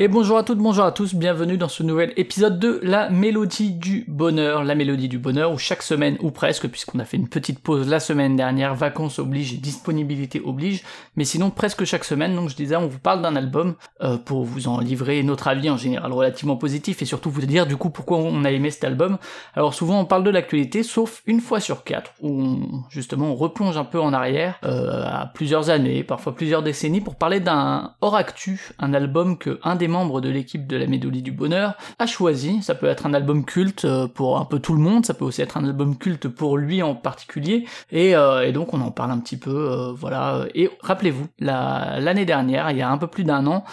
Et bonjour à toutes, bonjour à tous, bienvenue dans ce nouvel épisode de La Mélodie du Bonheur. La Mélodie du Bonheur où chaque semaine, ou presque, puisqu'on a fait une petite pause la semaine dernière, vacances oblige et disponibilité oblige, mais sinon presque chaque semaine, donc je disais, on vous parle d'un album euh, pour vous en livrer notre avis en général relativement positif et surtout vous dire du coup pourquoi on a aimé cet album. Alors souvent on parle de l'actualité, sauf une fois sur quatre, où justement on replonge un peu en arrière, euh, à plusieurs années, parfois plusieurs décennies, pour parler d'un hors actu, un album que un des membres de l'équipe de la Mélodie du Bonheur a choisi. Ça peut être un album culte euh, pour un peu tout le monde, ça peut aussi être un album culte pour lui en particulier. Et, euh, donc on en parle un petit peu, euh, voilà. Et rappelez-vous, l'année dernière, il y a un peu plus d'un an,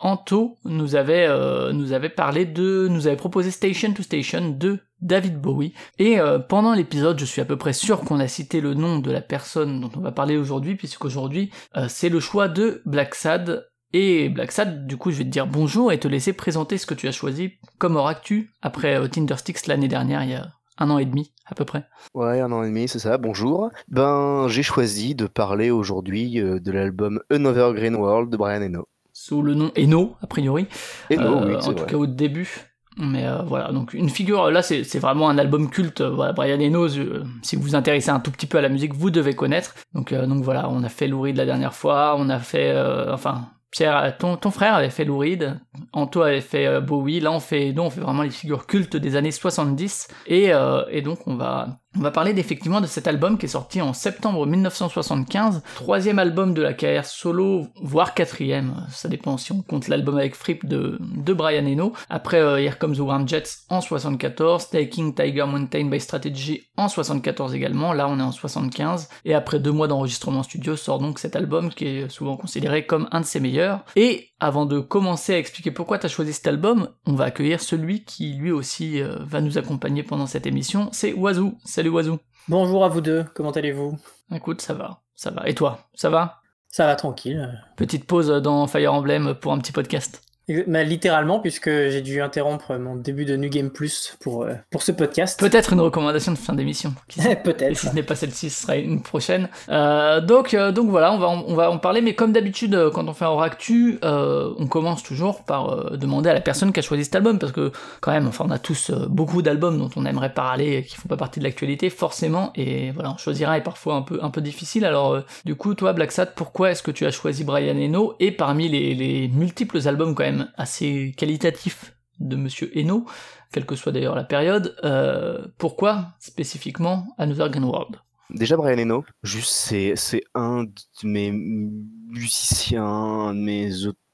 Anto nous avait nous avait parlé de, nous avait proposé Station to Station de David Bowie. Et pendant l'épisode, je suis à peu près sûr qu'on a cité le nom de la personne dont on va parler aujourd'hui, puisqu'aujourd'hui, c'est le choix de Black Sad et Black Sad, du coup, je vais te dire bonjour et te laisser présenter ce que tu as choisi comme actu après euh, Tindersticks l'année dernière, il y a un an et demi à peu près. Ouais, un an et demi, c'est ça. Bonjour. Ben, j'ai choisi de parler aujourd'hui euh, de l'album Another Green World de Brian Eno. Sous le nom Eno, a priori. Eno, euh, oui, En tout cas au début. Mais voilà, donc une figure, là c'est vraiment un album culte, voilà, Brian Eno, si vous vous intéressez un tout petit peu à la musique, vous devez connaître. Donc, donc voilà, on a fait Lou Reed la dernière fois, on a fait, enfin, Pierre, ton, frère avait fait Lou Reed, Anto avait fait euh, Bowie, là on fait, on fait vraiment les figures cultes des années 70, et, euh, et donc on va on va parler effectivement de cet album qui est sorti en septembre 1975, troisième album de la carrière solo, voire quatrième, ça dépend si on compte l'album avec Fripp de, Brian Eno. Après euh, Here Comes the Warm Jets en 74, Taking Tiger Mountain by Strategy en 74 également, là on est en 75, et après deux mois d'enregistrement studio sort donc cet album qui est souvent considéré comme un de ses meilleurs. Et avant de commencer à expliquer pourquoi tu as choisi cet album, on va accueillir celui qui lui aussi euh, va nous accompagner pendant cette émission, c'est Wazoo. Salut Wazoo. Bonjour à vous deux, comment allez-vous? Écoute, ça va, ça va. Et toi, ça va? Ça va tranquille. Petite pause dans Fire Emblem pour un petit podcast. Mais littéralement, puisque j'ai dû interrompre mon début de New Game Plus pour, euh, pour ce podcast. Peut-être une recommandation de fin d'émission. Peut-être. Si ce n'est pas celle-ci, ce sera une prochaine. Euh, donc, euh, donc voilà, on va, on va en parler, mais comme d'habitude, quand on fait un actu, euh, on commence toujours par demander à la personne qui a choisi cet album, parce que quand même, enfin, on a tous beaucoup d'albums dont on aimerait parler, qui font pas partie de l'actualité, forcément, et voilà, on choisira est parfois un peu, un peu difficile. Alors, du coup, toi, Black Sat, pourquoi est-ce que tu as choisi Brian Eno, et parmi les, les multiples albums quand même assez qualitatif de Monsieur Eno, quelle que soit d'ailleurs la période. Euh, pourquoi spécifiquement Another Green World? Déjà Brian Eno, juste c'est c'est un de mes musiciens, un de mes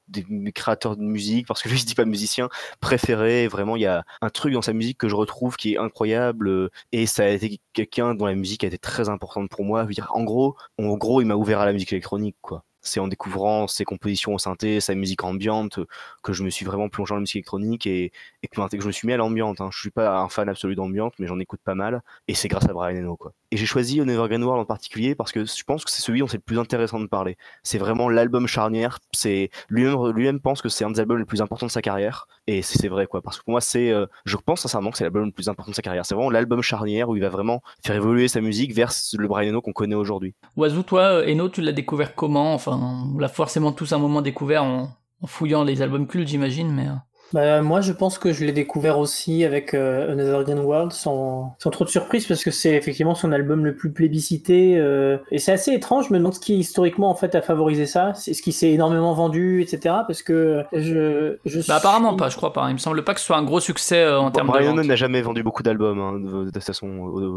des créateurs de musique, parce que lui je dis pas musicien, préféré, vraiment il y a un truc dans sa musique que je retrouve qui est incroyable, et ça a été quelqu'un dont la musique a été très importante pour moi. en gros, en gros il m'a ouvert à la musique électronique, quoi c'est en découvrant ses compositions au synthé, sa musique ambiante, que je me suis vraiment plongé dans la musique électronique et, que, je me suis mis à l'ambiante. Hein. Je suis pas un fan absolu d'ambiante, mais j'en écoute pas mal. Et c'est grâce à Brian Eno, quoi. Et j'ai choisi Nevergreen World en particulier parce que je pense que c'est celui dont c'est le plus intéressant de parler. C'est vraiment l'album charnière. C'est lui-même lui-même pense que c'est un des albums les plus importants de sa carrière. Et c'est vrai, quoi. Parce que pour moi, c'est, euh, je pense sincèrement que c'est l'album le plus important de sa carrière. C'est vraiment l'album charnière où il va vraiment faire évoluer sa musique vers le Brian Eno qu'on connaît aujourd'hui. Oiseau, toi, Eno, tu l'as découvert comment? Enfin, on l'a forcément tous un moment découvert en, en fouillant les albums cultes, j'imagine, mais. Euh. Bah, moi, je pense que je l'ai découvert aussi avec euh, Another Green World sans, sans trop de surprise parce que c'est effectivement son album le plus plébiscité euh, et c'est assez étrange. Je me demande ce qui historiquement en fait a favorisé ça. C'est ce qui s'est énormément vendu, etc. Parce que je, je bah, apparemment pas, je crois pas. Il me semble pas que ce soit un gros succès euh, en termes Brian de n'a jamais vendu beaucoup d'albums. Hein, de, toute façon,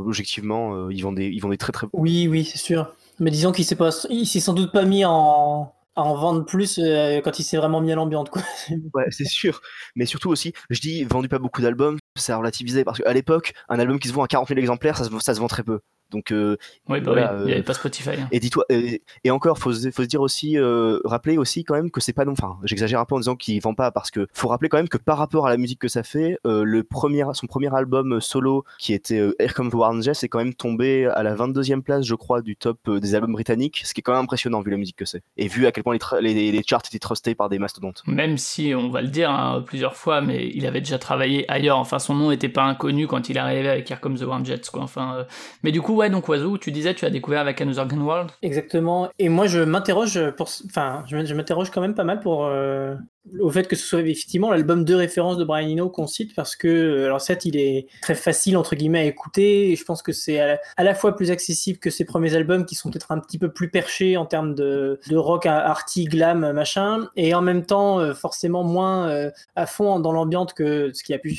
objectivement, ils vendent des, ils vendent des très très. Oui, oui, c'est sûr. Mais disons qu'il s'est pas, il s'est sans doute pas mis en en vendre plus euh, quand il s'est vraiment mis à l'ambiance. Quoi. ouais, c'est sûr. Mais surtout aussi, je dis vendu pas beaucoup d'albums, c'est à relativiser parce qu'à l'époque, un album qui se vend à 40 000 exemplaires, ça se, ça se vend très peu. Donc, euh, oui, bah voilà, oui, il n'y euh, avait pas Spotify. hein. et dis-toi, et, et encore, faut, faut se dire aussi, euh, rappeler aussi quand même que c'est pas non, enfin, j'exagère un peu en disant qu'il vend pas parce que faut rappeler quand même que par rapport à la musique que ça fait, euh, le premier, son premier album solo qui était euh, Air Come the Warren est quand même tombé à la 22e place, je crois, du top euh, des albums britanniques, ce qui est quand même impressionnant vu la musique que c'est et vu à quel point les, tra- les, les charts étaient trustés par des mastodontes. Même si, on va le dire hein, plusieurs fois, mais il avait déjà travaillé ailleurs. Enfin, son nom n'était pas inconnu quand il est arrivé avec Here Comes the Warm Jets, quoi. Enfin, euh, Mais du coup, ouais, donc Oiseau, tu disais, tu as découvert avec Another Gun World. Exactement. Et moi, je m'interroge pour, enfin, je, m'interroge quand même pas mal pour euh, au fait que ce soit effectivement l'album de référence de Brian Eno qu'on cite parce que, euh, alors certes, il est très facile entre guillemets à écouter. Et je pense que c'est à, la- fois plus accessible que ses premiers albums qui sont peut-être un petit peu plus perchés en termes de, de rock arty, glam, machin, et en même temps euh, forcément moins euh, à fond dans l'ambiance que ce qui a pu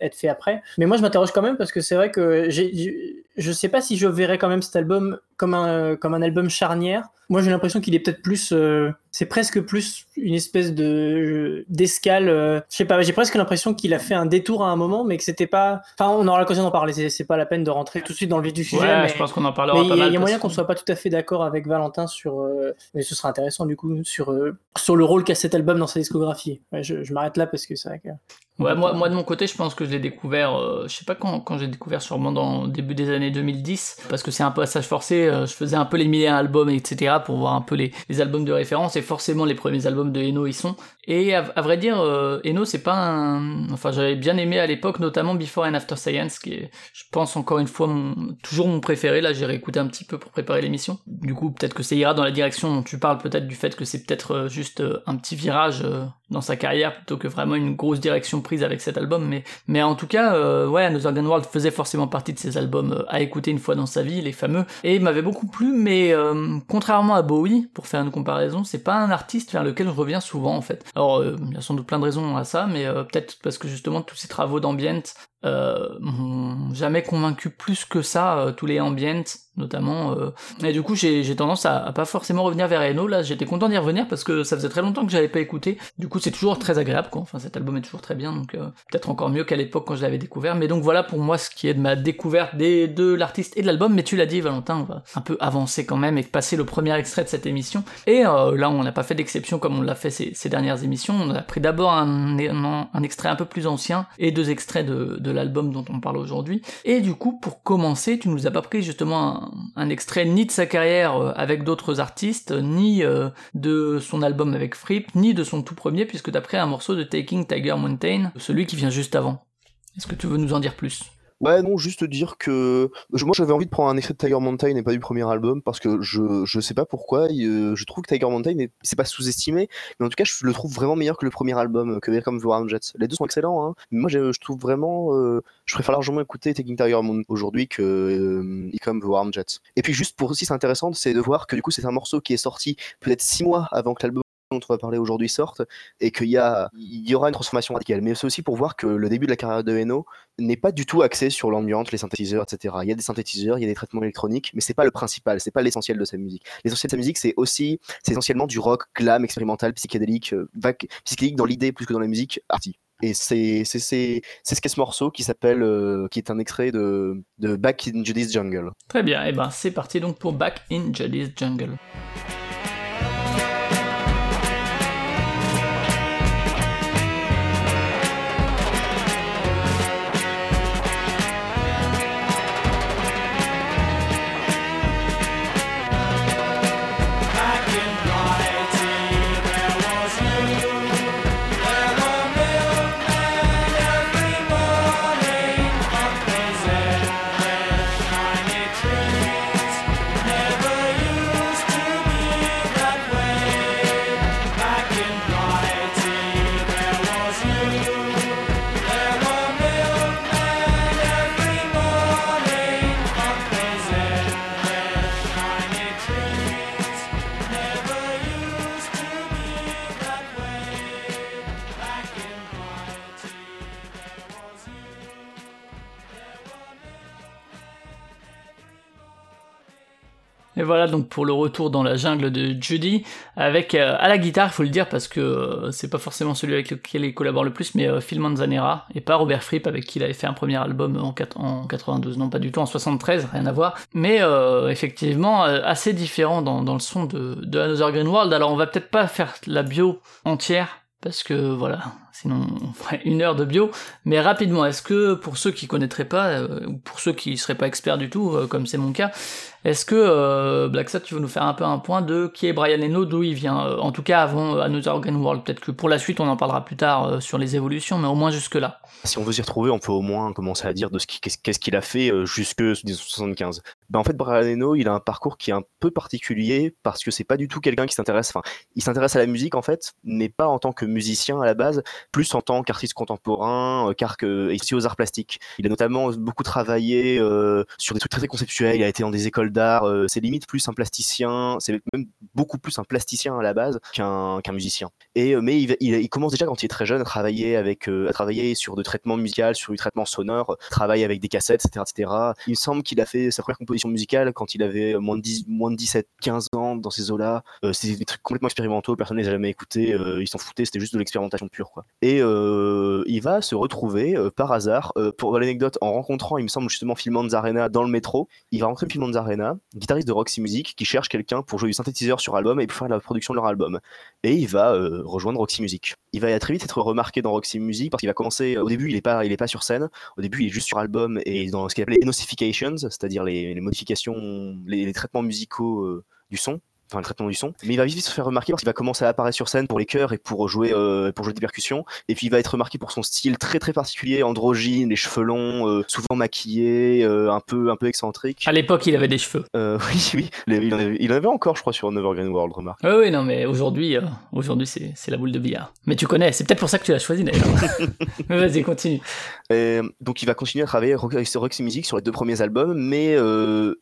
être fait après. Mais moi, je m'interroge quand même parce que c'est vrai que j'ai- je sais pas si je verrais quand même cet album comme un, comme un album charnière. Moi, j'ai l'impression qu'il est peut-être plus. euh, c'est presque plus une espèce de d'escale. euh, je sais pas, j'ai presque l'impression qu'il a fait un détour à un moment, mais que c'était pas. Enfin, on aura l'occasion d'en parler. C'est, pas la peine de rentrer tout de suite dans le vif du sujet. Ouais, mais... je pense qu'on en parlera il y pas a, mal. il y a moyen qu'on soit pas tout à fait d'accord avec Valentin sur, euh, mais ce sera intéressant du coup sur euh, sur le rôle qu'a cet album dans sa discographie. Ouais, je je m'arrête là parce que c'est vrai que. Ouais, moi, moi de mon côté, je pense que je l'ai découvert, euh, je sais pas quand, quand j'ai découvert, sûrement dans le début des années 2010, parce que c'est un passage forcé, euh, je faisais un peu les milliers albums, etc., pour voir un peu les, les albums de référence, et forcément les premiers albums de Eno y sont. Et à, à vrai dire, euh, Eno, c'est pas un... Enfin, j'avais bien aimé à l'époque, notamment Before and After Science, qui est, je pense, encore une fois, mon, toujours mon préféré. Là, j'ai réécouté un petit peu pour préparer l'émission. Du coup, peut-être que ça ira dans la direction dont tu parles, peut-être du fait que c'est peut-être euh, juste euh, un petit virage euh, dans sa carrière, plutôt que vraiment une grosse direction prise avec cet album. Mais, mais en tout cas, euh, ouais, Another World faisait forcément partie de ces albums euh, à écouter une fois dans sa vie, les fameux, et m'avait beaucoup plu, mais euh, contrairement à Bowie, pour faire une comparaison, c'est pas un artiste vers lequel je reviens souvent en fait. Alors, euh, il y a sans doute plein de raisons à ça, mais peut-être parce que justement tous ces travaux d'ambient euh, jamais convaincu plus que ça, euh, tous les ambient notamment. euh. Et du coup, j'ai j'ai tendance à, à pas forcément revenir vers Eno. Là, j'étais content d'y revenir parce que ça faisait très longtemps que j'avais pas écouté. Du coup, c'est toujours très agréable, quoi. Enfin, cet album est toujours très bien, donc euh, peut-être encore mieux qu'à l'époque quand je l'avais découvert. Mais donc voilà pour moi ce qui est de ma découverte des, de l'artiste et de l'album. Mais tu l'as dit, Valentin, on va un peu avancer quand même et passer le premier extrait de cette émission. Et euh, là, on n'a pas fait d'exception comme on l'a fait ces, ces dernières émissions. On a pris d'abord un, un, un extrait un peu plus ancien et deux extraits de, de l'album dont on parle aujourd'hui. Et du coup, pour commencer, tu nous as pas pris justement un, extrait ni de sa carrière euh, avec d'autres artistes, ni euh, de son album avec Fripp, ni de son tout premier, puisque t'as pris un morceau de Taking Tiger Mountain, celui qui vient juste avant. Est-ce que tu veux nous en dire plus? Ouais, non, juste dire que moi j'avais envie de prendre un extrait de Tiger Mountain et pas du premier album parce que je, je sais pas pourquoi, euh, je trouve que Tiger Mountain est- c'est pas sous-estimé, mais en tout cas je le trouve vraiment meilleur que le premier album, que Here Comes the Warm Jets. Les deux sont excellents, hein, mais moi je, trouve vraiment, euh, je préfère largement écouter Taking Tiger Mountain aujourd'hui que euh, the Warm Jets. Et puis juste pour aussi c'est intéressant, c'est de voir que du coup c'est un morceau qui est sorti peut-être six mois avant que l'album dont on va parler aujourd'hui sorte et qu'il y y aura une transformation radicale mais c'est aussi pour voir que le début de la carrière de Eno n'est pas du tout axé sur l'ambiance, les synthétiseurs, etc. Il y a des synthétiseurs, il y a des traitements électroniques, mais c'est pas le principal, c'est pas l'essentiel de sa musique. L'essentiel de sa musique, c'est aussi, c'est essentiellement du rock, glam, expérimental, psychédélique, euh, psychédélique dans l'idée plus que dans la musique, arty. Et c'est ce qu'est ce morceau qui s'appelle, euh, qui est un extrait de Back in Judy's Jungle. Très bien, et ben c'est parti donc pour Back in Jolly's Jungle. Et voilà donc pour le retour dans la jungle de Judy, avec euh, à la guitare, il faut le dire parce que euh, c'est pas forcément celui avec lequel il collabore le plus, mais euh, Phil Manzanera et pas Robert Fripp avec qui il avait fait un premier album en, quat- en 92, non pas du tout en 73, rien à voir, mais effectivement assez différent dans, dans le son de, de Another Green World. Alors on va peut-être pas faire la bio entière parce que voilà, sinon une heure de bio. Mais rapidement, est-ce que pour ceux qui connaîtraient pas, euh, ou pour ceux qui seraient pas experts du tout, euh, comme c'est mon cas, est-ce que euh, Black Sabbath, tu veux nous faire un peu un point de qui est Brian Eno, d'où il vient euh, En tout cas, avant Another Green World? Peut-être que pour la suite, on en parlera plus tard sur les évolutions, mais au moins jusque là. Si on veut s'y retrouver, on peut au moins commencer à dire de ce qu'est-ce qu'il a fait jusque 1975. Ben, en fait, Brian Eno, il a un parcours qui est un peu particulier parce que c'est pas du tout quelqu'un qui s'intéresse. Enfin, il s'intéresse à la musique en fait, mais pas en tant que musicien à la base, plus en tant qu'artiste contemporain, euh, car que aussi aux arts plastiques. Il a notamment beaucoup travaillé euh, sur des trucs très, conceptuels. Il a été dans des écoles d'art. euh, c'est limite plus un plasticien. C'est même beaucoup plus un plasticien à la base qu'un musicien. Et euh, mais il, commence déjà quand il est très jeune à travailler avec, euh, à travailler sur de traitements musicaux, sur du traitement sonore, travaille avec des cassettes, etc., etc. Il me semble qu'il a fait sa première composition musicale quand il avait moins de 10, moins de 17, 15 ans dans ces eaux-là. Euh, c'était des trucs complètement expérimentaux, personne ne les a jamais écoutés, euh, ils s'en foutaient, c'était juste de l'expérimentation pure, quoi. Et euh, il va se retrouver euh, par hasard, euh, pour l'anecdote, en rencontrant, il me semble justement Phil Manzarena dans le métro. Il va rencontrer Phil Manzarena, guitariste de Roxy Music, qui cherche quelqu'un pour jouer du synthétiseur sur album et pour faire la production de leur album et il va rejoindre Roxy Music. Il va très vite être remarqué dans Roxy Music parce qu'il va commencer. Au début, il est pas, il est pas sur scène. Au début, il est juste sur album et dans ce qu'il appelait Enosifications, c'est-à-dire les, les modifications, les, les traitements musicaux du son. Enfin, le traitement du son. Mais il va vite se faire remarquer parce qu'il va commencer à apparaître sur scène pour les chœurs et pour jouer, euh, pour jouer des percussions. Et puis il va être remarqué pour son style très très particulier, androgyne, les cheveux longs, euh, souvent maquillés, euh, un peu un peu excentrique. À l'époque, il avait des cheveux. Oui, oui, il en, avait, il en avait encore, je crois, sur Nevergreen World, remarque. Oui, oui, non, mais aujourd'hui, aujourd'hui, c'est, c'est la boule de billard. Mais tu connais, c'est peut-être pour ça que tu l'as choisi d'ailleurs. mais vas-y, continue. Et donc il va continuer à travailler avec Roxy Music sur les deux premiers albums, mais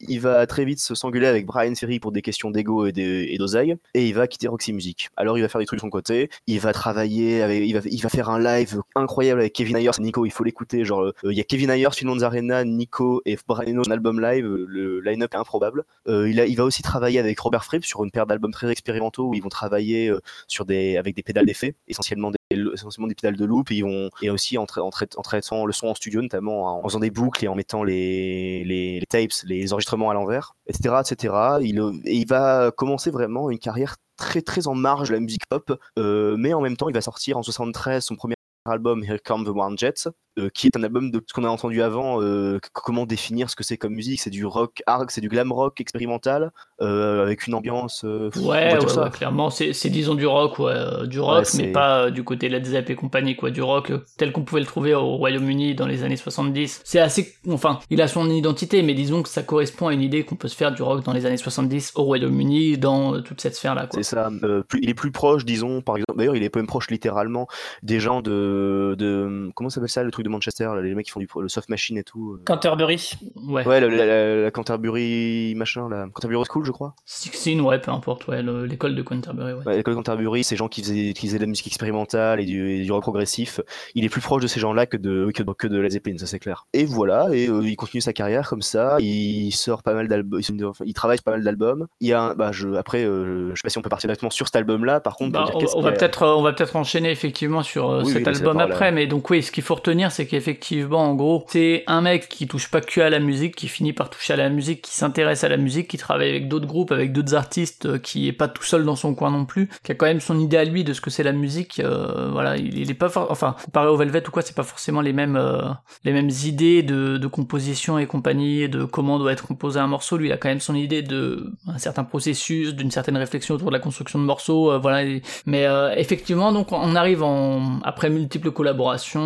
il va très vite se s'engueuler avec Brian Ferry pour des questions d'ego et des- et d'oseille, et il va quitter Roxy Music. Alors il va faire des trucs de son côté, il va travailler, avec, il, va, il va faire un live incroyable avec Kevin Ayers Nico, il faut l'écouter, genre euh, il y a Kevin Ayers, Phil Manzarena, Nico et Brian Eno, un album live, euh, le line-up est improbable. Euh, il, a, il va aussi travailler avec Robert Fripp sur une paire d'albums très expérimentaux où ils vont travailler sur des, avec des pédales d'effet, essentiellement essentiellement des pédales de loop et ils vont et aussi en, trai- en, trai- en traitant le son en studio notamment en faisant des boucles et en mettant les, tapes les enregistrements à l'envers etc etc il, et il va commencer vraiment une carrière très très en marge de la musique pop euh, mais en même temps il va sortir en 73 son premier album Here Come the Warm Jets qui est un album de ce qu'on a entendu avant euh, comment définir ce que c'est comme musique? C'est du rock hard c'est du glam rock expérimental euh, avec une ambiance euh, Ouais, ouais, dire ça. ouais, clairement, c'est, disons du rock, ouais, euh, du rock, Ouais, mais pas euh, du côté Led Zepp et compagnie, quoi, du rock euh, tel qu'on pouvait le trouver au Royaume-Uni dans les années 70. C'est assez, enfin, il a son identité, mais disons que ça correspond à une idée qu'on peut se faire du rock dans les années 70 au Royaume-Uni, dans euh, toute cette sphère-là. C'est ça. euh, plus- il est plus proche, disons, par exemple. D'ailleurs, il est même proche littéralement des gens de, de comment s'appelle ça, le truc de Manchester, là, les mecs qui font du le soft machine et tout. euh. Canterbury. Ouais. Ouais, la, la- la- la Canterbury machin, la Canterbury School, je crois. Sixteen, ouais, peu importe, ouais, le- l'école de Canterbury, ouais. Ouais, L'école Canterbury, ces gens qui faisaient, qui faisaient de la musique expérimentale et du, et du rock progressif. Il est plus proche de ces gens-là que de, que, de- que de Led Zeppelin, ça c'est clair. Et voilà, et euh, il continue sa carrière comme ça. Il sort pas mal d'albums, il, enfin, il travaille pas mal d'albums. Il y a, un- bah, je, après, euh, je sais pas si on peut partir directement sur cet album-là. Par contre, Bah, on, va a- peut-être on va peut-être enchaîner effectivement sur Oui, cet oui, album après mais donc oui ce qu'il faut retenir c'est qu'effectivement en gros c'est un mec qui touche pas que à la musique qui finit par toucher à la musique qui s'intéresse à la musique qui travaille avec d'autres groupes avec d'autres artistes euh, qui est pas tout seul dans son coin non plus qui a quand même son idée à lui de ce que c'est la musique euh, voilà il, il est pas for- enfin comparé au Velvet ou quoi c'est pas forcément les mêmes euh, les mêmes idées de, composition et compagnie de comment doit être composé un morceau lui il a quand même son idée de un certain processus d'une certaine réflexion autour de la construction de morceaux voilà mais effectivement, donc on arrive en après multiples collaborations.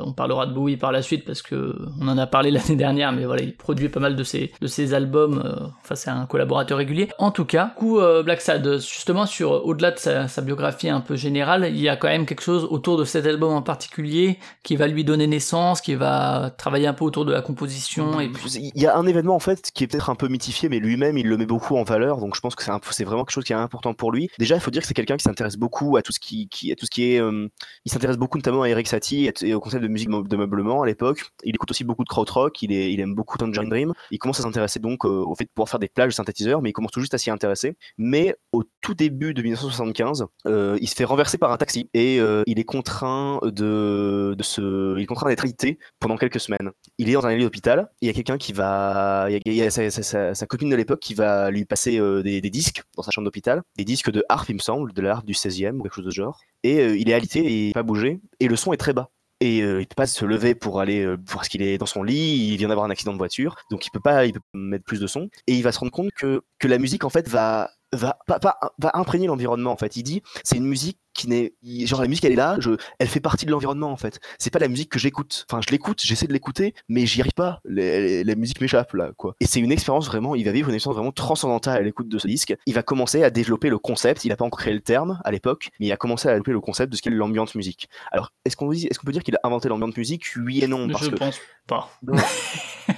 on parlera de Bowie par la suite parce que on en a parlé l'année dernière, mais voilà, il produit pas mal de ses de albums. euh, enfin, c'est un collaborateur régulier. En tout cas, coup euh, Black Sad, justement sur au-delà de sa, biographie un peu générale, il y a quand même quelque chose autour de cet album en particulier qui va lui donner naissance, qui va travailler un peu autour de la composition et puis Il y a un événement en fait qui est peut-être un peu mythifié, mais lui-même il le met beaucoup en valeur, donc je pense que c'est vraiment quelque chose qui est important pour lui. Déjà, il faut dire que c'est quelqu'un qui s'intéresse beaucoup à tout ce qui, à tout ce qui est, euh, il s'intéresse beaucoup notamment à Eric Satie et, au concept de musique de meublement à l'époque. Il écoute aussi beaucoup de krautrock, il, il aime beaucoup Tangerine Dream. Il commence à s'intéresser donc euh, au fait de pouvoir faire des plages de synthétiseurs, mais il commence tout juste à s'y intéresser. Mais au tout début de 1975, euh, il se fait renverser par un taxi et euh, il est contraint de, se, il est contraint d'être alité pendant quelques semaines. Il est dans un lit d'hôpital. Il y a quelqu'un qui va, il y a, sa, copine de l'époque qui va lui passer des, disques dans sa chambre d'hôpital, des disques de harpe, il me semble, de la du 16e ou quelque chose de genre. Et il est alité et il pas bouger et le son est très bas. Et euh, il peut pas se lever pour aller euh, parce qu'il est dans son lit, il vient d'avoir un accident de voiture, donc il peut pas, il peut mettre plus de son. Et il va se rendre compte que que la musique en fait va va va imprégner l'environnement en fait. Il dit c'est une musique qui n'est genre la musique elle est là, je, elle fait partie de l'environnement en fait. C'est pas la musique que j'écoute. Enfin je l'écoute, j'essaie de l'écouter, mais j'y arrive pas. Les- les- la musique m'échappe là quoi. Et c'est une expérience vraiment, il va vivre une expérience vraiment transcendantale à l'écoute de ce disque. Il va commencer à développer le concept. Il a pas encore créé le terme à l'époque, mais il a commencé à développer le concept de ce qu'est l'ambiance musique. Alors est-ce qu'on peut dire qu'il a inventé l'ambiance musique? Oui et non parce je que pense pas.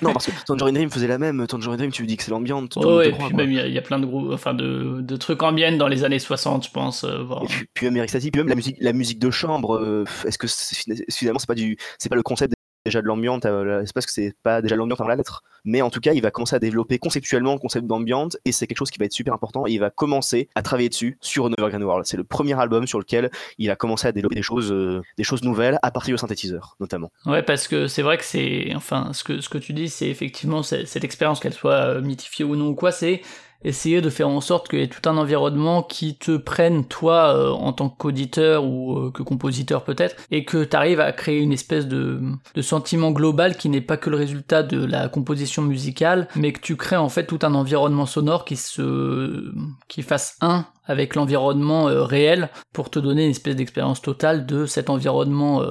non parce que Tangerine Dream faisait la même. Tangerine Dream tu lui dis que c'est l'ambiance. Ouais, te et puis même il y, a- il y a plein de groupes, enfin de, de trucs ambiants dans les années 60, je pense. euh, Et puis, puis Satie, puis même la musique, la musique de chambre, euh, est-ce que finalement c'est pas pas le concept déjà de l'ambiance, euh, c'est parce que c'est pas déjà l'ambiance dans la lettre, mais en tout cas il va commencer à développer conceptuellement le concept d'ambiance et c'est quelque chose qui va être super important et il va commencer à travailler dessus sur Grand World. C'est le premier album sur lequel il a commencé à développer des choses, euh, des choses nouvelles à partir du synthétiseur notamment. Ouais, parce que c'est vrai que c'est, enfin, ce que ce que tu dis, c'est effectivement cette expérience, qu'elle soit mythifiée ou non ou quoi, c'est essayer de faire en sorte qu'il y ait tout un environnement qui te prenne toi euh, en tant qu'auditeur ou euh, que compositeur peut-être, et que tu arrives à créer une espèce de, de sentiment global qui n'est pas que le résultat de la composition musicale, mais que tu crées en fait tout un environnement sonore qui se, qui fasse un avec l'environnement euh, réel pour te donner une espèce d'expérience totale de cet environnement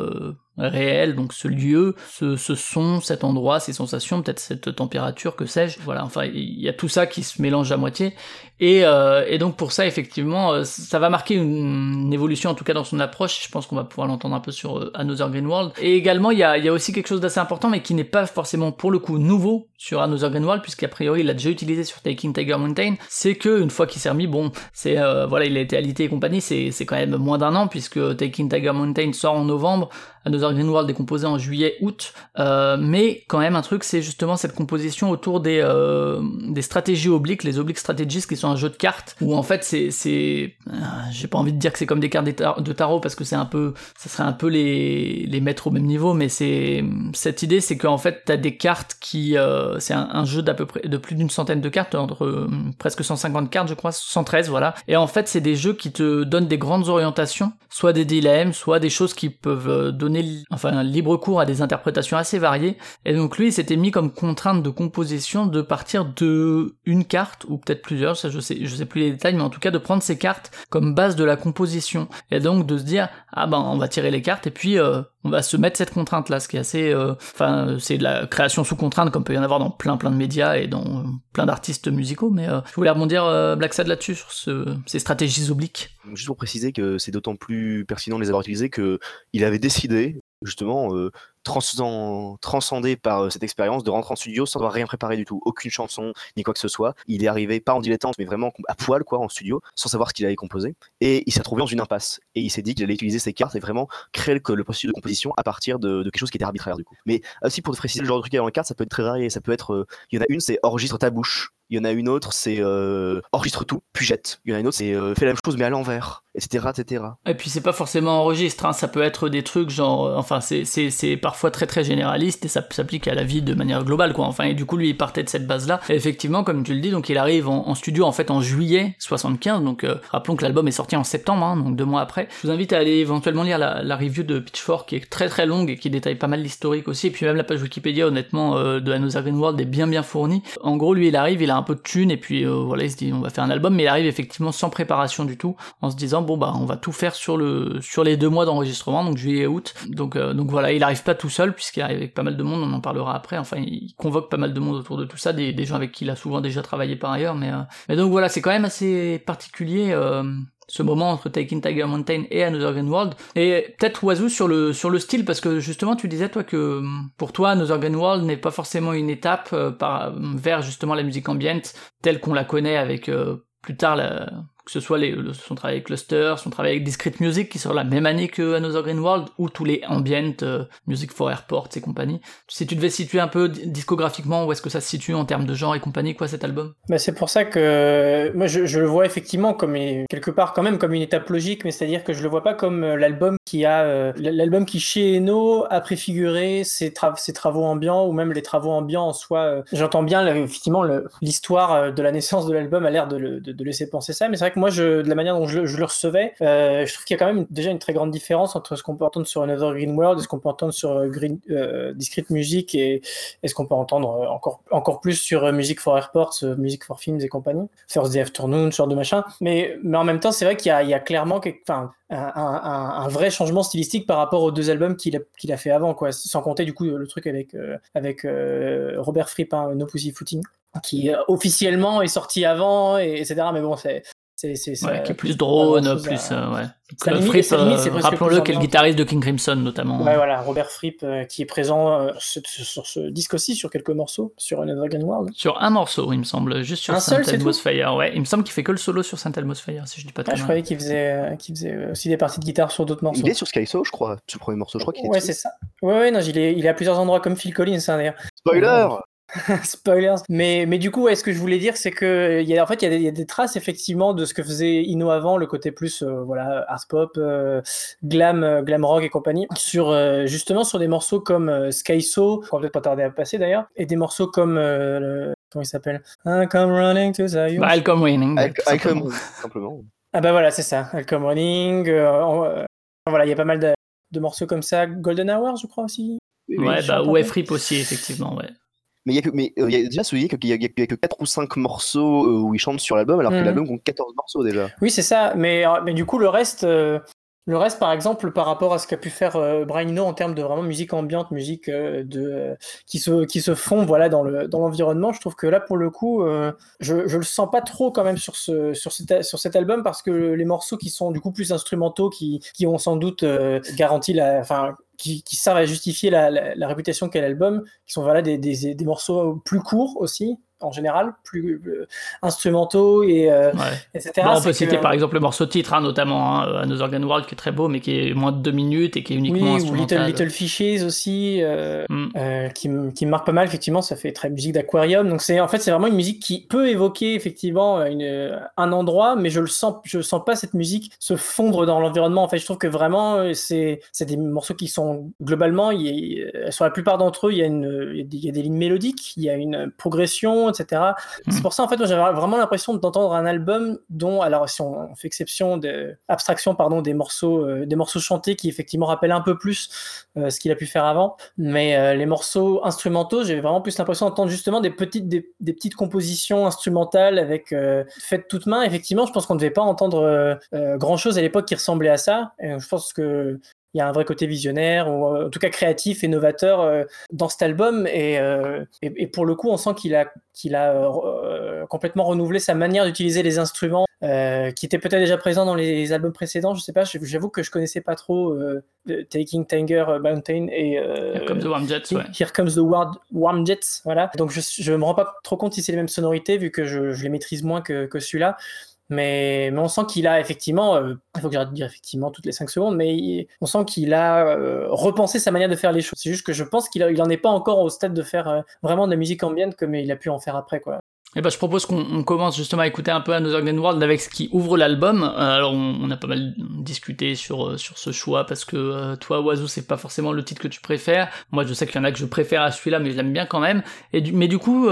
réel, donc ce lieu, ce, ce son, cet endroit, ces sensations, peut-être cette température, que sais-je. Voilà, enfin, il y a tout ça qui se mélange à moitié. Et, euh, et donc pour ça, effectivement, euh, ça va marquer une, une évolution, en tout cas dans son approche. Je pense qu'on va pouvoir l'entendre un peu sur euh, Another Green World. Et également, il y a, il y a aussi quelque chose d'assez important, mais qui n'est pas forcément pour le coup nouveau sur Another Green World, puisqu'a priori il l'a déjà utilisé sur Taking Tiger Mountain. C'est que une fois qu'il s'est remis, bon, c'est euh, voilà, il a été alité et compagnie, c'est c'est quand même moins d'un an, puisque Taking Tiger Mountain sort en novembre. Another Green World est composé en juillet, août, euh, mais quand même un truc, c'est justement cette composition autour des euh, des stratégies obliques, les obliques strategies, qui sont un jeu de cartes où en fait c'est c'est, euh, j'ai pas envie de dire que c'est comme des cartes de tarot parce que c'est un peu, ça serait un peu les les mettre au même niveau, mais c'est cette idée, c'est qu'en fait t'as des cartes qui, c'est un, un jeu d'à peu près de plus d'une centaine de cartes, entre presque 150 cartes, je crois, 113, voilà. Et en fait, c'est des jeux qui te donnent des grandes orientations, soit des dilemmes, soit des choses qui peuvent donner, li- enfin, libre cours à des interprétations assez variées. Et donc lui, il s'était mis comme contrainte de composition de partir de une carte ou peut-être plusieurs, ça je sais, je sais plus les détails, mais en tout cas de prendre ces cartes comme base de la composition et donc de se dire ah ben on va tirer les cartes et puis euh, on va se mettre cette contrainte là, ce qui est assez, euh, enfin c'est de la création sous contrainte comme peut y en avoir dans plein plein de médias et dans euh, plein d'artistes musicaux, mais je voulais rebondir Black Sad là-dessus sur ce, ces stratégies obliques. Juste pour préciser que c'est d'autant plus pertinent de les avoir utilisés que il avait décidé justement euh, transcend- transcendé par euh, cette expérience de rentrer en studio sans avoir rien préparé du tout, aucune chanson ni quoi que ce soit. Il est arrivé pas en dilettante mais vraiment à poil quoi en studio sans savoir ce qu'il allait composer et il s'est trouvé dans une impasse et il s'est dit qu'il allait utiliser ses cartes et vraiment créer le, processus de composition à partir de, quelque chose qui était arbitraire du coup. Mais aussi pour te préciser le genre de truc qu'il les cartes, ça peut être très varié, ça peut être euh, il y en a une c'est enregistre ta bouche il y en a une autre, c'est euh, enregistre tout, puis jette. Il y en a une autre, c'est euh, fais la même chose mais à l'envers, etc., etc. Et puis c'est pas forcément enregistre, hein, ça peut être des trucs genre, euh, enfin c'est parfois très très généraliste et ça s'applique à la vie de manière globale quoi. Enfin et du coup lui il partait de cette base là. Et effectivement comme tu le dis donc il arrive en, studio en fait en juillet 75 donc euh, rappelons que l'album est sorti en septembre hein, donc deux mois après. Je vous invite à aller éventuellement lire la, review de Pitchfork qui est très très longue et qui détaille pas mal l'historique aussi et puis même la page Wikipédia honnêtement de Another Green World est bien bien fournie. En gros lui il arrive il a un peu de thunes et puis euh, voilà il se dit on va faire un album mais il arrive effectivement sans préparation du tout en se disant bon bah on va tout faire sur le sur les deux mois d'enregistrement donc juillet et août. Donc euh, donc voilà il arrive pas tout seul puisqu'il arrive avec pas mal de monde on en parlera après. Enfin il convoque pas mal de monde autour de tout ça des, gens avec qui il a souvent déjà travaillé par ailleurs mais euh, mais donc voilà c'est quand même assez particulier euh, ce moment entre Taking Tiger Mountain et Another Green World. Et peut-être Oiseau sur le sur le style parce que justement tu disais toi que pour toi Another Green World n'est pas forcément une étape euh, par vers justement la musique ambiante telle qu'on la connaît avec euh, plus tard la, que ce soit les, le- son travail avec Cluster, son travail avec Discrete Music qui sort la même année que Another Green World, ou tous les ambient, euh, Music for Airports et compagnie. Si tu devais situer un peu di- discographiquement, où est-ce que ça se situe en termes de genre et compagnie, quoi, cet album? Bah, c'est pour ça que moi je, le vois effectivement comme quelque part quand même comme une étape logique, mais c'est-à-dire que je le vois pas comme euh, l'album qui a euh, l'album qui chez Eno a préfiguré ses, tra- ses travaux ambiants ou même les travaux ambiants en soi. euh, J'entends bien effectivement l'histoire euh, de la naissance de l'album a l'air de, de- de laisser penser ça, mais c'est vrai que moi je, de la manière dont je, je le recevais, euh, je trouve qu'il y a quand même déjà une très grande différence entre ce qu'on peut entendre sur Another Green World et ce qu'on peut entendre sur euh, Green, euh, Discrete Music et, et ce qu'on peut entendre euh, encore, encore plus sur Music for Airports, Music for Films et compagnie, Thursday Afternoon, ce genre de machin. Mais, mais en même temps, c'est vrai qu'il y y a clairement un, vrai changement stylistique par rapport aux deux albums qu'il a, qu'il a fait avant, quoi. Sans compter du coup le truc avec, avec Robert Fripp, hein, No Pussyfooting, qui euh, officiellement est sorti avant, et, etc. Mais bon, c'est. C'est, c'est, ça- Ouais, qui est plus drone, plus, à- euh, ouais. Ça Euh, limite- Fripp, ça limite, c'est euh, rappelons-le, qui est le guitariste de King Crimson, notamment. Ouais, voilà, Robert Fripp euh, qui est présent euh, sur, ce- sur ce disque aussi, sur quelques morceaux, sur Another Green World. Sur un morceau, il me semble, juste sur Un Saint seul, c'est Elmo's Fire. Ouais, il me semble qu'il fait que le solo sur Saint Elmo's Fire, si je dis pas de Ah, je croyais qu'il faisait, euh, qu'il faisait aussi des parties de guitare sur d'autres morceaux. Il est sur Skyso, je Spoilers. Mais, mais du coup, ouais, ce que je voulais dire, c'est que il y a, en fait, il y, a des, il y a des traces effectivement de ce que faisait Ino avant, le côté plus euh, voilà art pop, euh, glam, euh, glam rock et compagnie, sur euh, justement sur des morceaux comme euh, Sky So, qu'on va peut-être pas tarder à passer d'ailleurs, et des morceaux comme euh, le- comment il s'appelle, I Come Running to Zion. Bah, I'll Come Raining. I- tout I simplement. come- simplement. Ah bah voilà, c'est ça, I Come Running. euh, euh, voilà, il y a pas mal de, de morceaux comme ça, Golden Hour, je crois aussi. Oui. Ouais, bah, peu. Fripp aussi, effectivement, ouais. Mais il y a, que, mais, il y a déjà souligné qu'il y, a- il y a que 4 ou 5 morceaux euh, où il chante sur l'album, alors Mhm. que l'album compte 14 morceaux déjà. Oui, c'est ça. Mais, euh, mais du coup, le reste, euh, le reste, par exemple, par rapport à ce qu'a pu faire euh, Brian en termes de vraiment musique ambiante, musique euh, euh, qui, se, qui se fond voilà, dans le- dans l'environnement, je trouve que là, pour le coup, euh, je, je le sens pas trop quand même sur, ce, sur, cet, sur cet album parce que les morceaux qui sont du coup plus instrumentaux, qui, qui ont sans doute garanti la. Qui, qui servent à justifier la, la, la réputation qu'est l'album, qui sont voilà, des, des, des morceaux plus courts aussi, en général, plus euh, instrumentaux et euh, ouais. etc. Bon, on peut que- citer par exemple le morceau titre, hein, notamment hein, Another Gun World, qui est très beau, mais qui est moins de deux minutes et qui est uniquement Oui, ou. Little, Little Fishes aussi, euh, Mm. euh, qui, me- qui marque pas mal, effectivement, ça fait très musique d'aquarium. Donc c'est en fait c'est vraiment une musique qui peut évoquer effectivement une, un endroit, mais je le sens, je sens pas cette musique se fondre dans l'environnement. En fait, je trouve que vraiment euh, c'est c'est des morceaux qui sont globalement, il y a- sur la plupart d'entre eux, il y a une, il y a des- il y a des lignes mélodiques, il y a une progression, etc. Mm. C'est pour ça en fait, j'avais vraiment l'impression d'entendre un album dont, alors si on fait exception de abstraction pardon des morceaux, euh, des morceaux chantés qui effectivement rappellent un peu plus euh, ce qu'il a pu faire avant. Mais euh, les morceaux instrumentaux, j'ai vraiment plus l'impression d'entendre justement des petites, des, des petites compositions instrumentales avec faites toutes main. Effectivement, je pense qu'on ne devait pas entendre euh, euh, grand chose à l'époque qui ressemblait à ça. Et je pense que il y a un vrai côté visionnaire ou euh, en tout cas créatif et novateur euh, dans cet album. Et, euh, et, et pour le coup on sent qu'il a qu'il a euh, complètement renouvelé sa manière d'utiliser les instruments qui étaient peut-être déjà présents dans les albums précédents je sais pas. J'avoue que je connaissais pas trop Taking Tanger Mountain et Comme The Warm Jets, ouais. Here Comes the Warm, Warm Jets voilà. Donc je, je me rends pas trop compte si c'est les mêmes sonorités vu que je, je les maîtrise moins que, que celui-là mais, mais on sent qu'il a effectivement, euh, il faut que j'arrête de dire effectivement toutes les 5 secondes, mais il- on sent qu'il a euh, repensé sa manière de faire les choses. C'est juste que je pense qu'il a- il en est pas encore au stade de faire euh, vraiment de la musique ambiante comme il a pu en faire après. Quoi. Et bah, je propose qu'on on commence justement à écouter un peu Another Gun World avec ce qui ouvre l'album. Euh, alors, on, on a pas mal discuté sur, euh, sur ce choix parce que euh, toi, Oiseau, c'est pas forcément le titre que tu préfères. Moi, je sais qu'il y en a que je préfère à celui-là, mais je l'aime bien quand même. Et mais du coup,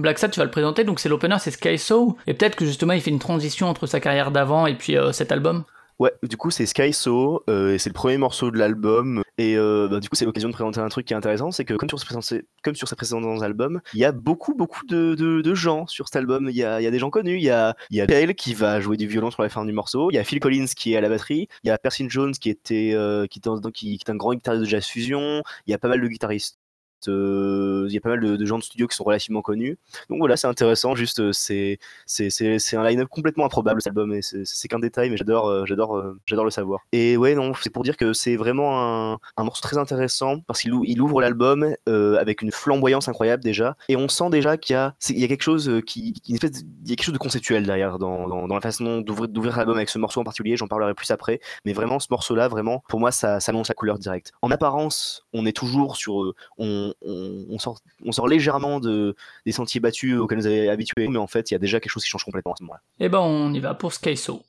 Black Sad, tu vas le présenter, donc c'est l'opener, c'est Sky So. Et peut-être que justement, il fait une transition entre sa carrière d'avant et puis cet album. Ouais, du coup, c'est Sky So, euh, et c'est le premier morceau de l'album. Et euh, bah, du coup, c'est l'occasion de présenter un truc qui est intéressant c'est que, comme sur, ses précédents- albums, il y a beaucoup, beaucoup de, gens sur cet album. Il y a, des gens connus. Il y a, y qui va jouer du violon sur la fin du morceau. Il y a Phil Collins qui est à la batterie. Il y a Percy Jones qui était, euh, qui est un grand guitariste de jazz fusion. Il y a pas mal de guitaristes il y a pas mal de, gens de studio qui sont relativement connus. Donc voilà, c'est intéressant. Juste, euh, c'est un line-up complètement improbable cet album. C'est qu'un détail, mais j'adore euh, j'adore euh, j'adore le savoir. Et ouais, non, c'est pour dire que c'est vraiment un, un morceau très intéressant parce qu'il ou- il ouvre l'album euh, avec une flamboyance incroyable déjà, et on sent déjà qu'il y a quelque chose euh, qui, il y a quelque chose de conceptuel derrière dans, dans, la façon d'ouvrir l'album avec ce morceau en particulier. J'en parlerai plus après, mais vraiment ce morceau-là, vraiment pour moi, ça, ça annonce la couleur directe. En apparence, on est toujours sur euh, on, sort, légèrement de, des sentiers battus auxquels nous avait habitués, mais en fait, il y a déjà quelque chose qui change complètement à ce moment-là. Eh ben, on y va pour Skyso.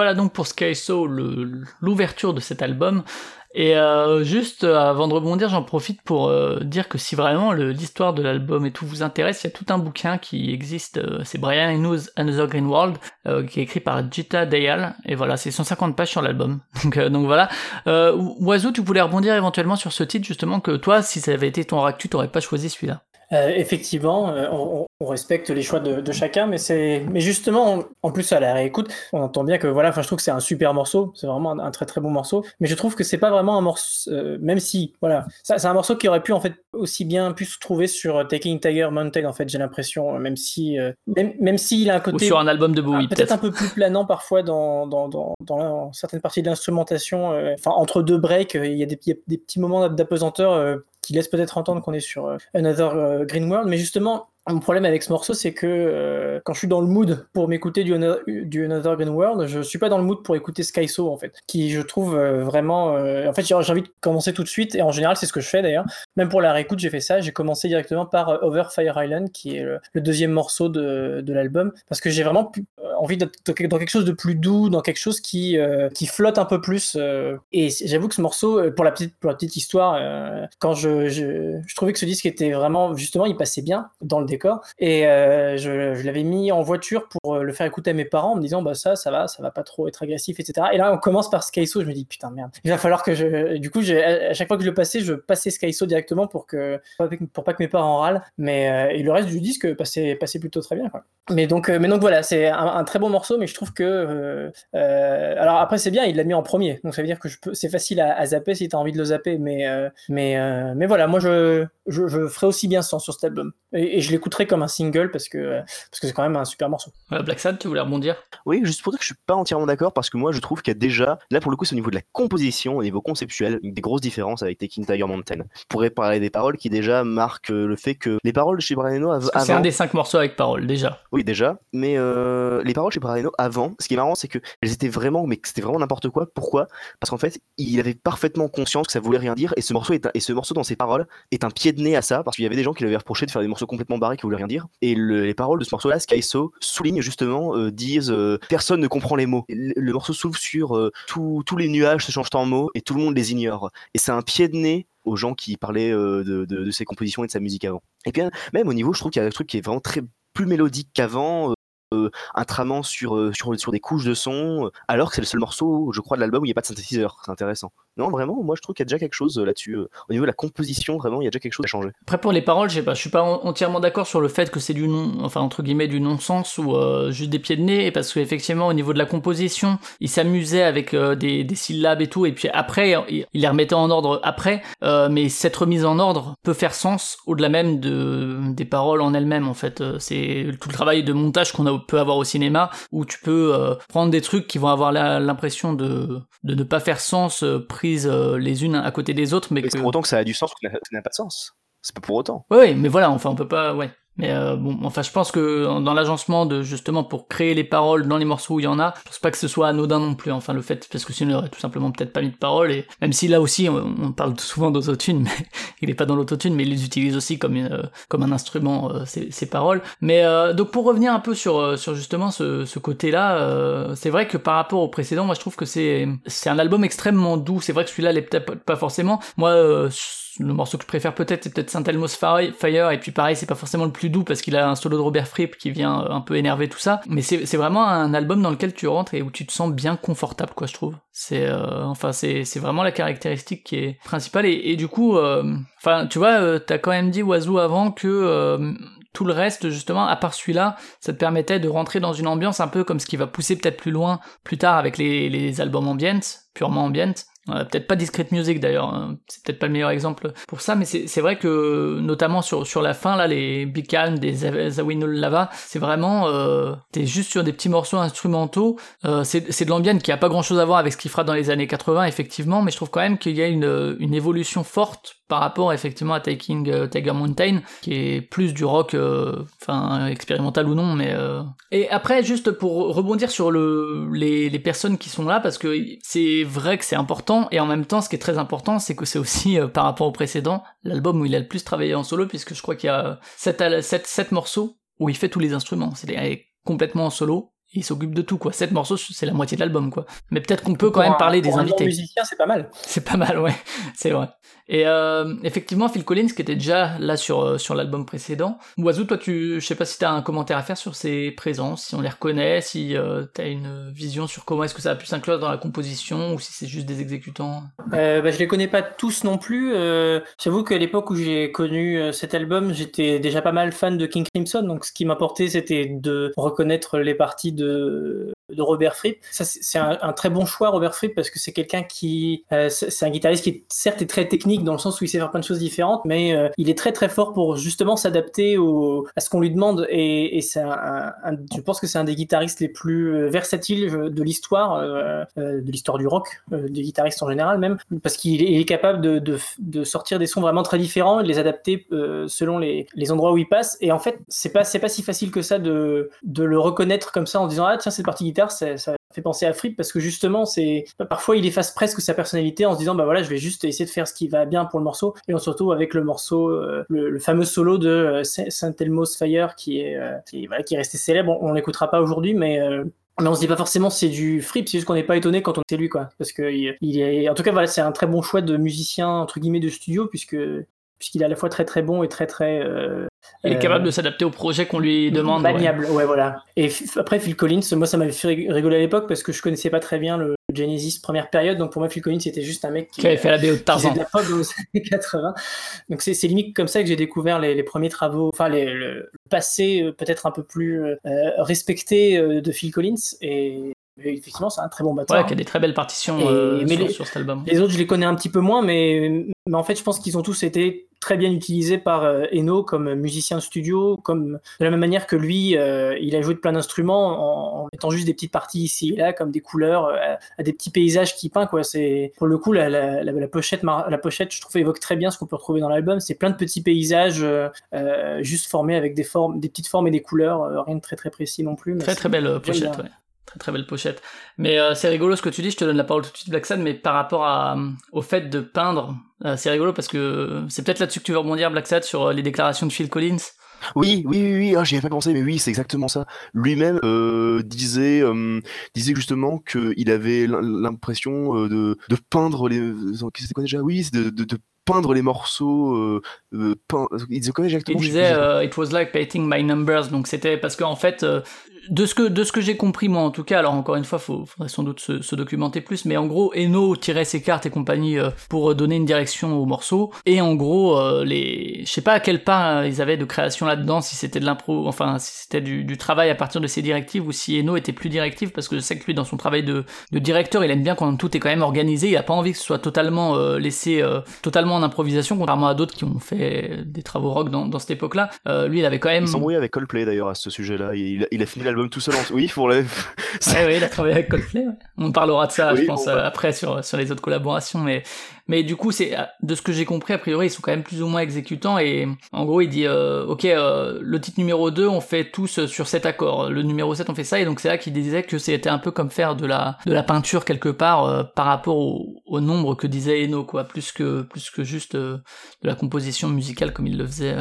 Voilà donc pour Skyso l'ouverture de cet album. Et euh, juste euh, avant de rebondir, j'en profite pour euh, dire que si vraiment l'histoire de l'album et tout vous intéresse, il y a tout un bouquin qui existe, c'est Brian Eno's Another Green World, qui est écrit par Jita Dayal, et voilà, c'est 150 pages sur l'album. Donc, voilà. Oiseau, tu voulais rebondir éventuellement sur ce titre, justement, que toi, si ça avait été ton actu, t'aurais pas choisi celui-là. Euh, effectivement, euh, on, on respecte les choix de, de chacun, mais c'est, mais justement, on- en plus à la réécoute, on entend bien que voilà, enfin, je trouve que c'est un super morceau, c'est vraiment un, un très très bon morceau, mais je trouve que c'est pas vraiment un morceau, euh, même si, voilà, c'est un morceau qui aurait pu en fait aussi bien pu se trouver sur euh, Taking Tiger Mountain, en fait, j'ai l'impression, euh, même si, euh, même, même s'il a un Ou côté sur un album de ah, Bowie, peut-être peut-être. un peu plus planant parfois dans, dans, dans, dans certaines parties de l'instrumentation. euh, Enfin, entre deux breaks, il y a des, il y a des petits moments d'apesanteur euh, qui laissent peut-être entendre qu'on est sur euh, Another euh, Green World. Mais justement, Mon problème avec ce morceau, c'est que euh, quand je suis dans le mood pour m'écouter du, Ano- du Another Gun World, je suis pas dans le mood pour écouter Skyso en fait, qui je trouve euh, vraiment. euh, En fait, j'ai envie de commencer tout de suite, et en général, c'est ce que je fais d'ailleurs. Même pour la réécoute, j'ai fait ça. J'ai commencé directement par Over Fire Island, qui est le, deuxième morceau de, de l'album, parce que j'ai vraiment envie d'être dans quelque chose de plus doux, dans quelque chose qui, qui flotte un peu plus. et j'avoue que ce morceau, pour la petite, pour la petite histoire, quand je, je, je trouvais que ce disque était vraiment, justement, il passait bien dans le décor. Et euh, je, l'avais mis en voiture pour euh, le faire écouter à mes parents en me disant, bah ça, ça va, ça va pas trop être agressif, etc. Et là, on commence par Skyso, je me dis, putain, merde, il va falloir que je. Du coup, à chaque fois que je le passais, je passais Skyso directement pour, que, pour pas que mes parents râlent. Mais euh, et le reste du disque passait, passait plutôt très bien. Quoi. Mais, donc, mais donc voilà, c'est un, très bon morceau, mais je trouve que. alors après, c'est bien, il l'a mis en premier. Donc ça veut dire que c'est facile à, zapper si tu as envie de le zapper. Mais, mais, mais voilà, moi, je, je, ferai aussi bien sans sur cet album. Et, je l'écouterai comme un single parce que parce que c'est quand même un super morceau. Euh, Black Sad, tu voulais rebondir? Oui, juste pour dire que je suis pas entièrement d'accord parce que moi je trouve qu'il y a déjà, là pour le coup c'est au niveau de la composition, au niveau conceptuel, des grosses différences avec Taking Tiger Mountain. Je pourrais parler des paroles qui déjà marquent euh, le fait que les paroles de chez Brian Eno av- Parce que C'est un avant, des cinq morceaux avec parole déjà. oui déjà, mais euh, les paroles chez Brian Eno avant, ce qui est marrant c'est que elles étaient vraiment, mais c'était vraiment n'importe quoi. Pourquoi? Parce qu'en fait il avait parfaitement conscience que ça voulait rien dire et ce morceau est un- et ce morceau dans ses paroles est un pied de nez à ça parce qu'il y avait des gens qui lui avaient reproché de faire des morceaux complètement barrés qui voulaient rien dire et le- les paroles de ce morceau-là, Skyso soulignent justement, euh, disent euh, personne ne comprend les mots. Le, morceau s'ouvre sur euh, tous les nuages se changent en mots et tout le monde les ignore. Et c'est un pied de nez aux gens qui parlaient de, ses compositions et de sa musique avant. Et puis même au niveau, je trouve qu'il y a un truc qui est vraiment très plus mélodique qu'avant. Euh, un tramant sur, euh, sur, sur des couches de son, euh, alors que c'est le seul morceau, je crois, de l'album où il n'y a pas de synthétiseur. C'est intéressant. Non, vraiment, moi je trouve qu'il y a déjà quelque chose là-dessus. Au niveau de la composition, vraiment, il y a déjà quelque chose à changer. Après pour les paroles, je je suis pas en- entièrement d'accord sur le fait que c'est du non, enfin entre guillemets du non-sens ou juste des pieds de nez, parce qu'effectivement au niveau de la composition, il s'amusait avec des, des syllabes et tout, et puis après il, les remettait en ordre après, mais cette remise en ordre peut faire sens au-delà même de des paroles en elles-mêmes en fait. C'est tout le travail de montage qu'on a- peut avoir au cinéma, où tu peux euh, prendre des trucs qui vont avoir l'impression de de ne pas faire sens euh, prises euh, les unes à côté des autres, mais Mais que c'est pour autant que ça a du sens ou que ça n'a- pas de sens. C'est pas pour autant. Ouais, mais voilà, enfin, on peut pas, ouais. Mais euh, bon, enfin, je pense que dans l'agencement de justement pour créer les paroles dans les morceaux où il y en a, je pense pas que ce soit anodin non plus. Enfin, le fait parce que sinon il aurait tout simplement peut-être pas mis de paroles et même si là aussi on, parle souvent d'autotune, mais il est pas dans l'autotune, mais il les utilise aussi comme une, euh, comme un instrument euh, ces, paroles. Mais euh, donc pour revenir un peu sur euh, sur justement ce, ce côté-là, c'est vrai que par rapport au précédent, moi je trouve que c'est c'est un album extrêmement doux. C'est vrai que celui-là l'est peut-être pas forcément. Moi, le morceau que je préfère peut-être c'est peut-être Saint Elmo's Fire et puis pareil c'est pas forcément le plus doux parce qu'il a un solo de Robert Fripp qui vient euh, un peu énerver tout ça. Mais c'est vraiment un album dans lequel tu rentres et où tu te sens bien confortable quoi je trouve. C'est euh, enfin c'est vraiment la caractéristique qui est principale. Et, et du coup euh, enfin tu vois euh, t'as quand même dit Oiseau avant que euh, tout le reste justement à part celui-là ça te permettait de rentrer dans une ambiance un peu comme ce qui va pousser peut-être plus loin plus tard avec les, les albums ambient purement ambient euh, peut-être pas Discrete Music d'ailleurs, hein. c'est peut-être pas le meilleur exemple pour ça, mais c'est vrai que notamment sur, sur la fin, là, les Big Calm, des Zaw- Zawinul Lava, c'est vraiment, euh, t'es juste sur des petits morceaux instrumentaux, euh, c'est c'est de l'ambiance qui a pas grand chose à voir avec ce qu'il fera dans les années 80, effectivement, mais je trouve quand même qu'il y a une, une évolution forte par rapport effectivement à Taking euh, Tiger Mountain, qui est plus du rock, euh, enfin expérimental ou non, mais euh... et après juste pour rebondir sur le les, les personnes qui sont là, parce que c'est vrai que c'est important et en même temps, ce qui est très important, c'est que c'est aussi par rapport au précédent l'album où il a le plus travaillé en solo, puisque je crois qu'il y a 7, 7, 7 morceaux où il fait tous les instruments, c'est complètement en solo. Il s'occupe de tout quoi. 7 morceaux, c'est la moitié de l'album quoi. Mais peut-être qu'on peut quand même parler des un invités. musicien, c'est pas mal. C'est pas mal, ouais, c'est vrai. Et euh, effectivement, Phil Collins, qui était déjà là sur, euh, sur l'album précédent. Oiseau, toi, tu, je sais pas si t'as un commentaire à faire sur ses présences, si on les reconnaît, si euh, t'as une vision sur comment est-ce que ça a pu s'inclure dans la composition, ou si c'est juste des exécutants. Euh, bah, je les connais pas tous non plus. Euh, J'avoue qu'à l'époque où j'ai connu euh, cet album, j'étais déjà pas mal fan de King Crimson, donc ce qui m'importait c'était de reconnaître les parties de, de Robert Fripp. Ça, c'est un, très bon choix, Robert Fripp, parce que c'est quelqu'un qui, euh, c'est un guitariste qui est certes est très technique dans le sens où il sait faire plein de choses différentes, mais euh, il est très très fort pour justement s'adapter à ce qu'on lui demande. Et, c'est je pense que c'est un des guitaristes les plus euh, versatiles de l'histoire, de l'histoire du rock, des guitaristes en général même, parce qu'il est, capable de, sortir des sons vraiment très différents et de les adapter selon les, les endroits où il passe. Et en fait, c'est pas c'est pas si facile que ça de, de le reconnaître comme ça en disant ah tiens cette partie guitare ça, fait penser à Fripp parce que justement c'est parfois il efface presque sa personnalité en se disant bah voilà je vais juste essayer de faire ce qui va bien pour le morceau et on se retrouve avec le morceau euh, le, fameux solo de euh, Saint Elmo's Fire qui est euh, qui, voilà, qui est resté célèbre on, l'écoutera pas aujourd'hui mais mais on se dit pas forcément c'est du Fripp, c'est juste qu'on n'est pas étonné quand on c'est lui quoi. Parce que il, il est, en tout cas voilà, c'est un très bon choix de musicien entre guillemets de studio puisque puisqu'il est à la fois très très bon et très très euh, Il est euh, capable de s'adapter au projet qu'on lui demande. Maniable, ouais. voilà. Et après Phil Collins, moi ça m'avait fait rig- rigoler à l'époque parce que je connaissais pas très bien le Genesis première période, donc pour moi Phil Collins c'était juste un mec qui, Qui avait fait la BO de Tarzan. de la pop dans les années 80. Donc c'est limite comme ça que j'ai découvert les, les premiers travaux, enfin les- le, passé euh, peut-être un peu plus euh, respecté de Phil Collins et, effectivement c'est un très bon batteur. Ouais, qui a des très belles partitions Et- euh, mais sur, les- sur cet album. Les autres, je les connais un petit peu moins, mais, mais en fait, je pense qu'ils ont tous été très bien utilisés par euh, Eno comme musicien de studio, comme de la même manière que lui, euh, il a joué de plein d'instruments en, en mettant juste des petites parties ici et là, comme des couleurs, euh, à des petits paysages qu'il peint. Quoi. C'est pour le coup la, la, la, la pochette, mar- la pochette, je trouve évoque très bien ce qu'on peut retrouver dans l'album. C'est plein de petits paysages euh, juste formés avec des formes, des petites formes et des couleurs, rien de très très précis non plus. mais Très très belle pochette, ouais. Très très belle pochette. Mais euh, c'est rigolo ce que tu dis, je te donne la parole tout de suite, Black Sad, mais par rapport à, euh, au fait de peindre, euh, c'est rigolo parce que c'est peut-être là-dessus que tu veux rebondir, Black Sad, sur les déclarations de Phil Collins. Oui, oui, oui, oui, ah, j'y avais pas pensé, mais oui, c'est exactement ça. Lui-même euh, disait, euh, disait justement qu'il avait l'im- l'impression euh, de, de peindre les. C'était quoi déjà? Oui, c'est de, de, de peindre les morceaux. Il disait quoi Il exactement disait It was like painting my numbers, donc c'était parce qu'en fait, de ce que, de ce que j'ai compris moi en tout cas, alors encore une fois, faut, faudrait sans doute se, se documenter plus, mais en gros, Eno tirait ses cartes et compagnie euh, pour donner une direction au morceau, et en gros, euh, les, je sais pas à quel part euh, ils avaient de création là-dedans, si c'était de l'impro, enfin si c'était du, du travail à partir de ses directives ou si Eno était plus directif, parce que je sais que lui dans son travail de, de directeur, il aime bien quand tout est quand même organisé, il a pas envie que ce soit totalement euh, laissé euh, totalement en improvisation, contrairement à d'autres qui ont fait des travaux rock dans, dans cette époque-là. Euh, lui, il avait quand même. Il s'embrouillait avec Coldplay d'ailleurs à ce sujet-là. Il, il a fini l'album tout seul. En... Oui, pour la. Ouais, ouais, il a travaillé avec Coldplay. ouais. On parlera de ça, Oui, je pense, bon, bah. euh, après sur sur les autres collaborations, mais mais du coup, c'est de ce que j'ai compris, a priori, ils sont quand même plus ou moins exécutants et en gros, il dit euh, ok, euh, le titre numéro 2, on fait tous sur cet accord. Le numéro 7, on fait ça et donc c'est là qu'il disait que c'était un peu comme faire de la de la peinture quelque part euh, par rapport au, au nombre que disait Eno, quoi, plus que plus que juste de la composition musicale comme il le faisait.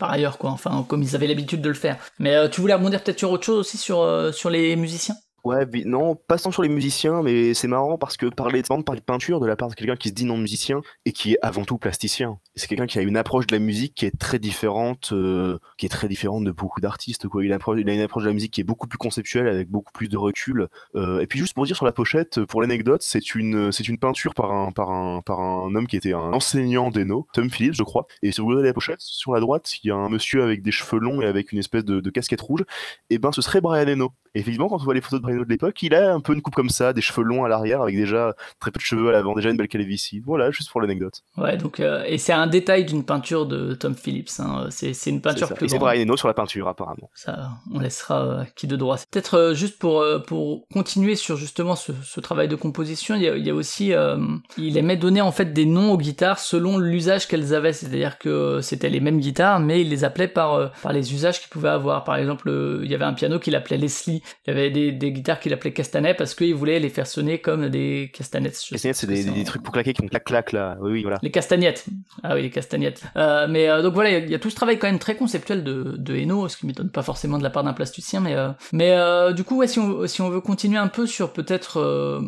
Par ailleurs, quoi, enfin, comme ils avaient l'habitude de le faire. Mais euh, tu voulais rebondir peut-être sur autre chose aussi, sur, euh, sur les musiciens? Ouais, non, pas tant sur les musiciens, mais c'est marrant parce que parler, de peinture de la part de quelqu'un qui se dit non musicien et qui est avant tout plasticien. C'est quelqu'un qui a une approche de la musique qui est très différente, euh, qui est très différente de beaucoup d'artistes. Quoi, il a, une approche, de la musique qui est beaucoup plus conceptuelle, avec beaucoup plus de recul. Euh, et puis juste pour dire sur la pochette, pour l'anecdote, c'est une, c'est une peinture par un, par un, par un homme qui était un enseignant d'Eno, Tom Phillips, je crois. Et si vous regardez la pochette, sur la droite, il y a un monsieur avec des cheveux longs et avec une espèce de, casquette rouge. Et ben, ce serait Brian Eno. Effectivement, quand on voit les photos de de l'époque, il a un peu une coupe comme ça, des cheveux longs à l'arrière, avec déjà très peu de cheveux à l'avant, déjà une belle calvitie. Voilà, juste pour l'anecdote. Ouais, donc euh, et c'est un détail d'une peinture de Tom Phillips. Hein. C'est c'est une peinture plus Et c'est grande. Brian Eno sur la peinture, apparemment. Ça, on laissera euh, qui de droit. Peut-être euh, juste pour pour continuer sur justement ce, ce travail de composition, il y a, il y a aussi, il aimait donner en fait des noms aux guitares selon l'usage qu'elles avaient. C'est-à-dire que c'était les mêmes guitares, mais il les appelait par par les usages qu'ils pouvaient avoir. Par exemple, il y avait un piano qu'il appelait Leslie. Il y avait des, des guitares qu'il appelait castanet parce qu'il voulait les faire sonner comme des castanets. Sais castagnettes, c'est ce des, que trucs pour claquer qui font clac-clac, là. Oui, oui, voilà. les castagnettes. Ah oui, les castagnettes. Euh, mais euh, donc voilà, il y a- il y, a tout ce travail quand même très conceptuel de, de Eno, ce qui m'étonne pas forcément de la part d'un plasticien, mais euh, mais du coup, ouais, si on si on veut continuer un peu sur peut-être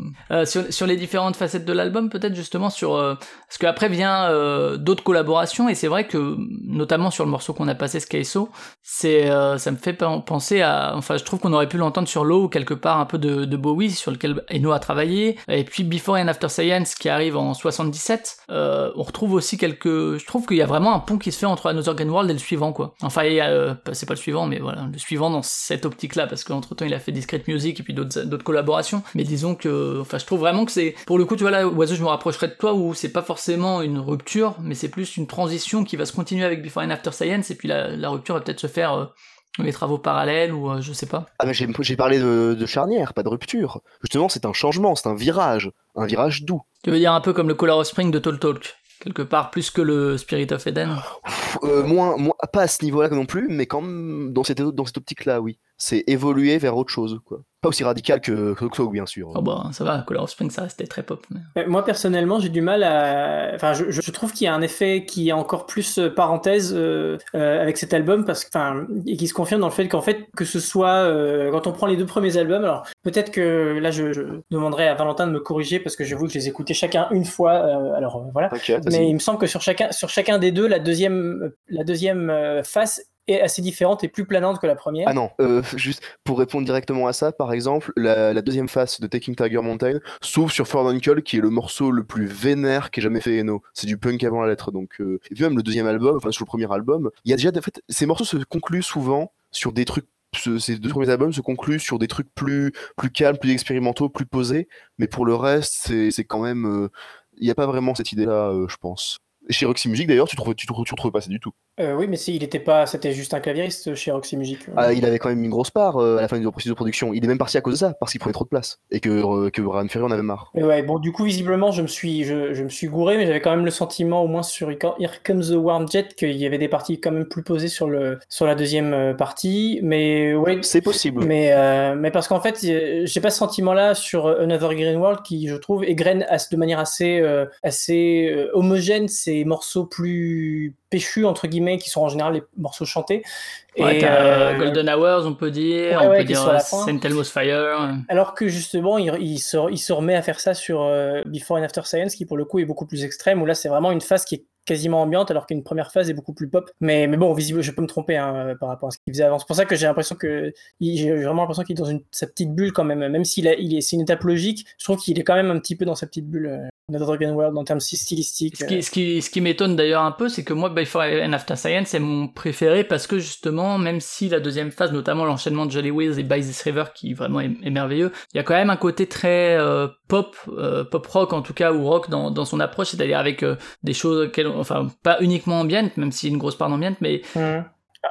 sur, sur les différentes facettes de l'album, peut-être justement sur euh, parce qu'après vient d'autres collaborations et c'est vrai que notamment sur le morceau qu'on a passé Skyso, c'est ça me fait pen- penser à enfin je trouve qu'on aurait pu l'entendre sur Low quelque part un peu de, Bowie sur lequel Eno a travaillé. Et puis Before and After Science qui arrive en 77. Euh, on retrouve aussi quelques. Je trouve qu'il y a vraiment un pont qui se fait entre Another Green World et le suivant quoi. Enfin, euh, c'est pas le suivant, mais voilà, le suivant dans cette optique-là parce qu'entre temps il a fait Discrete Music et puis d'autres collaborations. Mais disons que, enfin, je trouve vraiment que c'est pour le coup, tu vois là, Oiseau, je me rapprocherais de toi où c'est pas forcément une rupture, mais c'est plus une transition qui va se continuer avec Before and After Science et puis la, rupture va peut-être se faire euh, les travaux parallèles ou euh, je sais pas. Ah mais j'ai parlé de, de charnière, pas de rupture. Justement, c'est un changement, c'est un virage, un virage doux. Tu veux dire un peu comme le Color of Spring de Tall Talk quelque part plus que le Spirit of Eden? Euh, moins, moins, pas à ce niveau-là non plus, mais quand même dans cette, dans cette optique-là, oui. C'est évoluer vers autre chose, quoi. Pas aussi radical que que Cloak, bien sûr. Oh bah ça va, Color of Spring ça restait très pop. mais- Mais Moi personnellement, j'ai du mal à. Enfin, je, je trouve qu'il y a un effet qui est encore plus euh, parenthèse euh, euh, avec cet album parce que, enfin, et qui se confirme dans le fait qu'en fait, que ce soit euh, quand on prend les deux premiers albums, alors peut-être que là, je, je demanderai à Valentin de me corriger parce que j'avoue que je les écoutais chacun une fois. euh, alors euh, voilà. Mais il me semble que sur chacun, sur chacun des deux, la deuxième, la deuxième euh, face est assez différente et plus planante que la première. Ah non, euh, juste pour répondre directement à ça, par exemple, la, deuxième face de Taking Tiger Mountain s'ouvre sur Ford Uncle, qui est le morceau le plus vénère qu'ait jamais fait Eno. C'est du punk avant la lettre, donc. euh, Et puis même le deuxième album, enfin sur le premier album, il y a déjà, en fait, ces morceaux se concluent souvent sur des trucs. ce- ces deux premiers albums se concluent sur des trucs plus, plus calmes, plus expérimentaux, plus posés, mais pour le reste, c'est quand même. euh, Il n'y a pas vraiment cette idée-là, euh, je pense. Chez Roxy Music, d'ailleurs, tu ne trouves, tu, trouves- tu retrouves pas ça du tout. Euh, oui, mais si, il était pas, c'était juste un claviériste chez Roxy Music. Ah, il avait quand même une grosse part euh, à la fin du processus de production. Il est même parti à cause de ça, parce qu'il prenait trop de place. Et que, euh, que Ryan Ferry en avait marre. Ouais, bon, du coup, visiblement, je me suis, je, je me suis gouré, mais j'avais quand même le sentiment, au moins sur Here Comes the Warm Jet, qu'il y avait des parties quand même plus posées sur le, sur la deuxième euh, partie. Mais ouais, C'est possible. mais, euh, mais parce qu'en fait, euh, j'ai pas ce sentiment-là sur euh, Another Green World qui, je trouve, égrène de manière assez, euh, assez euh, homogène ces morceaux plus péchus, entre guillemets, qui sont en général les morceaux chantés. Ouais, Et, euh, Golden Hours, on peut dire, ouais, on ouais, peut dire euh. Saint Elmo's Fire. Alors que justement, il, il, se, il se remet à faire ça sur euh, Before and After Science, qui pour le coup est beaucoup plus extrême, où là c'est vraiment une phase qui est quasiment ambiante, alors qu'une première phase est beaucoup plus pop. Mais, mais bon, visible, je peux me tromper hein, euh, par rapport à ce qu'il faisait avant. C'est pour ça que j'ai l'impression que j'ai vraiment l'impression qu'il est dans une, sa petite bulle quand même. Même s'il il est, c'est une étape logique, je trouve qu'il est quand même un petit peu dans sa petite bulle. Euh, Another Dragon World en termes stylistiques. Ce qui, ce qui, ce qui m'étonne d'ailleurs un peu, c'est que moi, Before and After Science, c'est mon préféré parce que justement, même si la deuxième phase, notamment l'enchaînement de Jolly Wills et By This River, qui vraiment est, est merveilleux, il y a quand même un côté très euh, pop, euh, pop rock en tout cas, ou rock dans, dans son approche, c'est-à-dire avec euh, des choses, auxquelles- enfin, pas uniquement ambiantes, même a une grosse part d'ambiante, mais Mhm.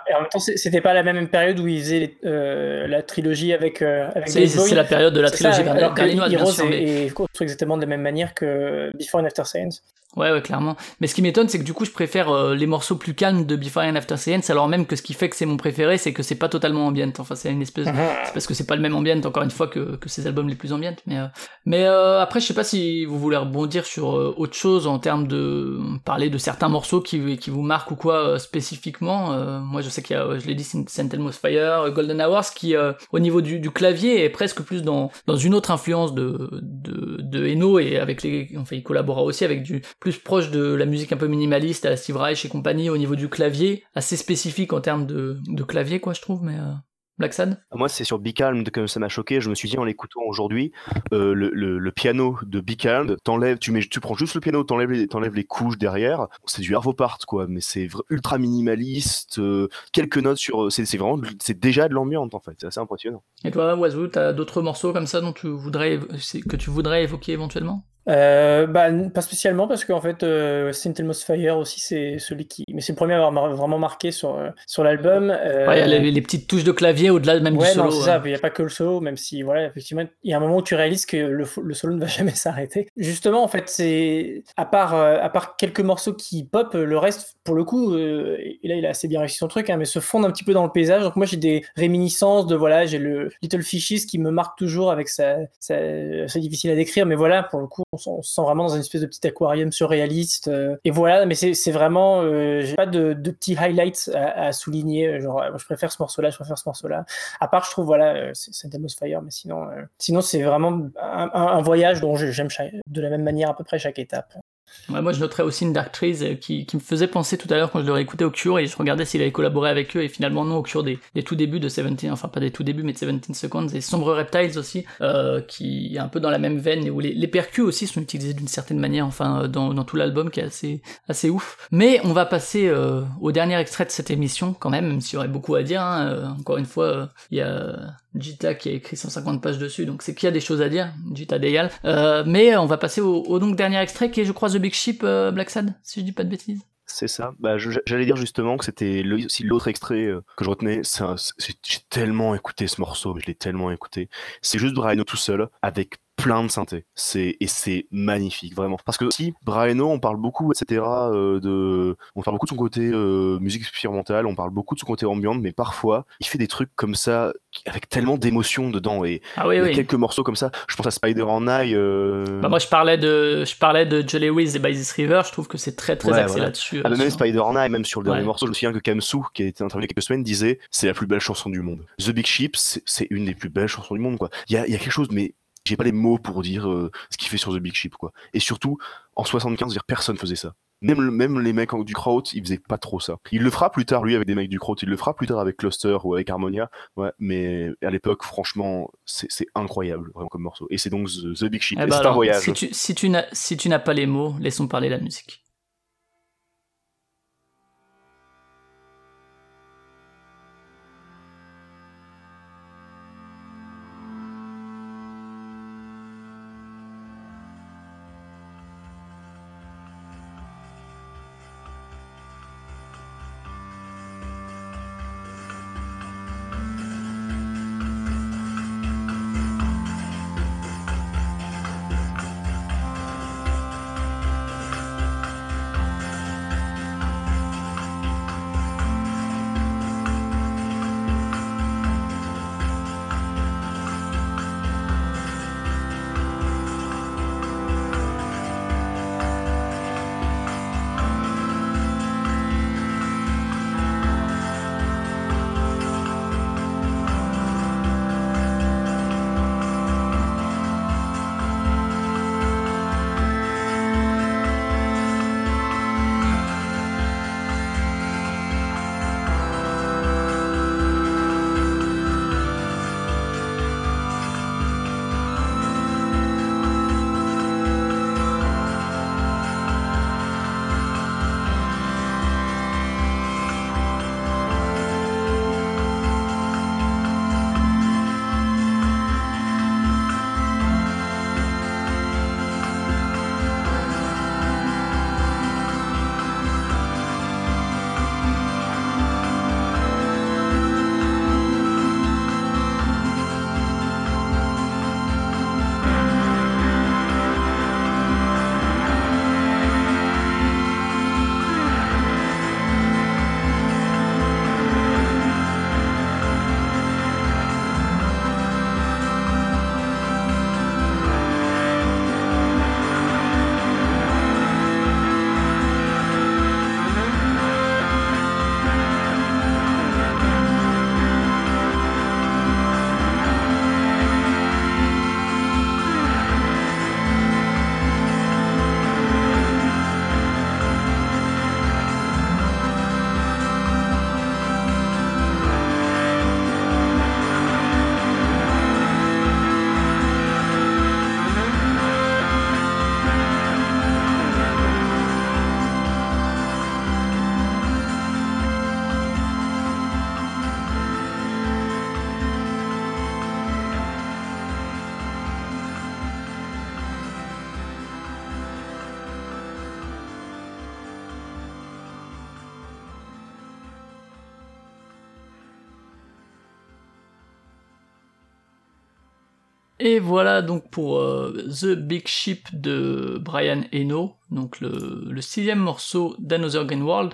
Et en même temps, c'était pas la même période où il faisait les- euh, la trilogie avec, euh, avec c'est la période de la trilogie berlinoise, bien sûr. mais- est construit exactement de la même manière que Before and After Science. Ouais, ouais, clairement. Mais ce qui m'étonne, c'est que du coup, je préfère euh, les morceaux plus calmes de Before and After Science, alors même que ce qui fait que c'est mon préféré, c'est que c'est pas totalement ambient. Enfin, c'est une espèce. C'est parce que c'est pas le même ambient, encore une fois, que, que ces albums les plus ambient. Mais, euh, mais euh, après, je sais pas si vous voulez rebondir sur euh, autre chose en termes de parler de certains morceaux qui, qui vous marquent ou quoi euh, spécifiquement. Euh, moi, je sais qu'il y a, je l'ai dit, Saint Elmo's Fire, Golden Hours, qui euh, au niveau du, du clavier est presque plus dans dans une autre influence de de, de Eno et avec les, enfin, il collabora aussi avec du plus proche de la musique un peu minimaliste à Steve Reich et compagnie au niveau du clavier, assez spécifique en termes de de clavier, quoi, je trouve. Mais euh, Black Sad? Moi, c'est sur Be Calm que ça m'a choqué. Je me suis dit en l'écoutant aujourd'hui, euh, le, le- le piano de Be Calm, t'enlèves, tu, mets, tu prends juste le piano, t'enlèves les, t'enlèves les couches derrière. C'est du Part, quoi, mais c'est ultra minimaliste. euh, quelques notes sur. C'est c'est vraiment. C'est déjà de l'ambiance, en fait. C'est assez impressionnant. Et toi, Wazoo, t'as d'autres morceaux comme ça dont tu voudrais, que tu voudrais évoquer éventuellement? Euh, bah, pas spécialement parce qu'en fait, euh, Saint Elmo's Fire aussi, c'est celui qui. Mais c'est le premier à avoir mar- vraiment marqué sur, euh, sur l'album. Euh, Ouais, il y a les, les petites touches de clavier au-delà même Ouais, du solo. non, c'est ça. Il n'y a pas que le solo, même si, voilà, effectivement, il y a un moment où tu réalises que le, le solo ne va jamais s'arrêter. Justement, en fait, c'est à part, euh, à part quelques morceaux qui pop, le reste, pour le coup, euh, et là, il a assez bien réussi son truc, hein, mais se fondent un petit peu dans le paysage. Donc moi, j'ai des réminiscences de voilà, j'ai le Little Fishes qui me marque toujours avec sa, sa c'est difficile à décrire, mais voilà, pour le coup, on, on se sent vraiment dans une espèce de petit aquarium surréaliste. euh, et voilà, mais c'est vraiment, euh, j'ai pas de, de petits highlights à, à souligner. Genre, euh, je préfère ce morceau-là, je préfère ce morceau-là. À part, je trouve, voilà, euh, c'est Demon's Fire, mais sinon, euh, sinon c'est vraiment un, un- voyage dont j'aime de la même manière à peu près chaque étape. Moi, je noterais aussi une Dark euh, qui, qui me faisait penser tout à l'heure quand je l'aurais écouté au Cure et je regardais s'il avait collaboré avec eux et finalement non au Cure des, des tout débuts de 17, enfin pas des tout débuts mais de 17 Seconds et Sombre Reptiles aussi, euh, qui est un peu dans la même veine et où les, percus aussi sont utilisés d'une certaine manière, enfin euh, dans, dans tout l'album qui est assez, assez ouf. Mais on va passer au dernier extrait de cette émission quand même, même s'il y aurait beaucoup à dire. hein. Encore une fois, il y a Jita qui a écrit 150 pages dessus, donc c'est qu'il y a des choses à dire, Jita Deyal. Euh, mais on va passer au, donc dernier extrait qui est, je crois, The Big Ship, euh, Black Sad, si je dis pas de bêtises. C'est ça. Bah, j'allais dire justement que c'était aussi l'autre extrait euh, que je retenais. J'ai tellement écouté ce morceau, je l'ai tellement écouté. C'est juste Brian tout seul avec plein de synthé. C'est et c'est magnifique vraiment. Parce que si Briano, on parle beaucoup, etc. euh, de, on parle beaucoup de son côté euh, musique expérimentale, on parle beaucoup de son côté ambiante, mais parfois il fait des trucs comme ça avec tellement d'émotions dedans et Ah oui, il y a oui. quelques morceaux comme ça. Je pense à Spider en Eye. euh, Bah, moi, je parlais de, je parlais de et By This River, je trouve que c'est très très Ouais, axé voilà. là-dessus. Ah, même Spider Night, même sur le dernier Ouais. morceau, je me souviens que Kamsu, qui a été intervenu quelques semaines, disait c'est la plus belle chanson du monde. The Big Ship, c'est une des plus belles chansons du monde, quoi. Il y a, il y a quelque chose, mais j'ai pas les mots pour dire euh, ce qu'il fait sur The Big Ship, quoi. Et surtout, en 75, je veux dire, personne faisait ça. Même, le- même les mecs du Kraut, ils faisaient pas trop ça. Il le fera plus tard, lui, avec des mecs du Kraut. Il le fera plus tard avec Cluster ou avec Harmonia. Ouais, mais à l'époque, franchement, c'est incroyable, vraiment, comme morceau. Et c'est donc The, The Big Ship. Eh un alors, voyage. Si tu, si tu n'as, si tu n'as pas les mots, laissons parler la musique. Et voilà donc pour euh, The Big Ship de Brian Eno, donc le, sixième morceau d'Another Green World.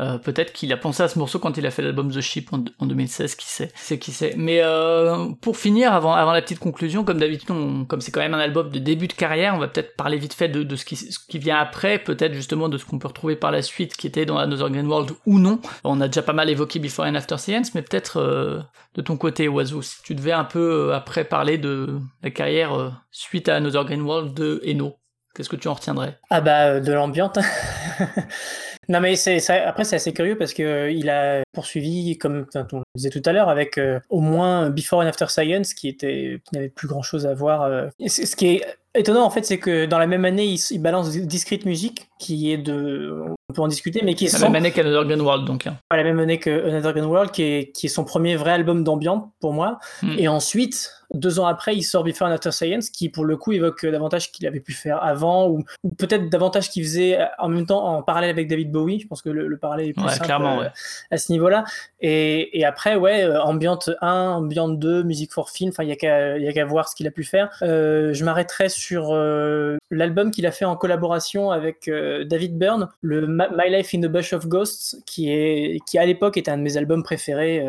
Euh, Peut-être qu'il a pensé à ce morceau quand il a fait l'album The Ship en, en 2016, qui sait, c'est qui sait. Mais euh, pour finir, avant, avant la petite conclusion, comme d'habitude, comme c'est quand même un album de début de carrière, on va peut-être parler vite fait de, de ce, qui, ce qui vient après, peut-être justement de ce qu'on peut retrouver par la suite, qui était dans Another Green World ou non. On a déjà pas mal évoqué Before and After Science, mais peut-être euh, de ton côté, Oiseau, si tu devais un peu euh, après parler de la carrière euh, suite à Another Green World de Eno. Qu'est-ce que tu en retiendrais? Ah bah de l'ambiance. non mais c'est ça- après c'est assez curieux parce que euh, il a poursuivi comme on le disait tout à l'heure avec euh, au moins Before and After Science qui était qui n'avait plus grand chose à voir. euh. Et c'est- ce qui est étonnant en fait c'est que dans la même année il, balance Discrete Music qui est de on peut en discuter mais qui est La sans- même année qu'Another Gun World, donc. hein. à la même année que Another Gun World qui est qui est son premier vrai album d'ambiance pour moi Hmm. et ensuite deux ans après il sort Before and After Science qui pour le coup évoque euh, davantage qu'il avait pu faire avant ou, ou peut-être davantage qu'il faisait euh, en même temps en parallèle avec David Bowie. Je pense que le, le parallèle est plus Ouais, simple clairement, euh, ouais. à ce niveau-là. Et, et après ouais Ambient 1 Ambient 2 Music for Film enfin il y a qu'à voir ce qu'il a pu faire. Euh, je m'arrêterai sur euh, l'album qu'il a fait en collaboration avec euh, David Byrne le Ma- My Life in a Bush of Ghosts qui est qui à l'époque était un de mes albums préférés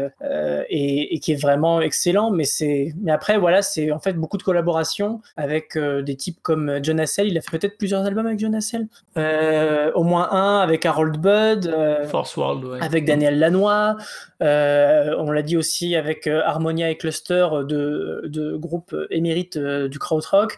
et, et qui est vraiment excellent mais mais après voilà c'est en fait beaucoup de collaborations avec euh, des types comme John Hassell il a fait peut-être plusieurs albums avec John Hassell Euh, au moins un avec Harold Budd euh, Force World, ouais. avec Daniel Lanois, euh, on l'a dit aussi avec euh, Harmonia et Cluster euh, de, de groupes émérites euh, du krautrock.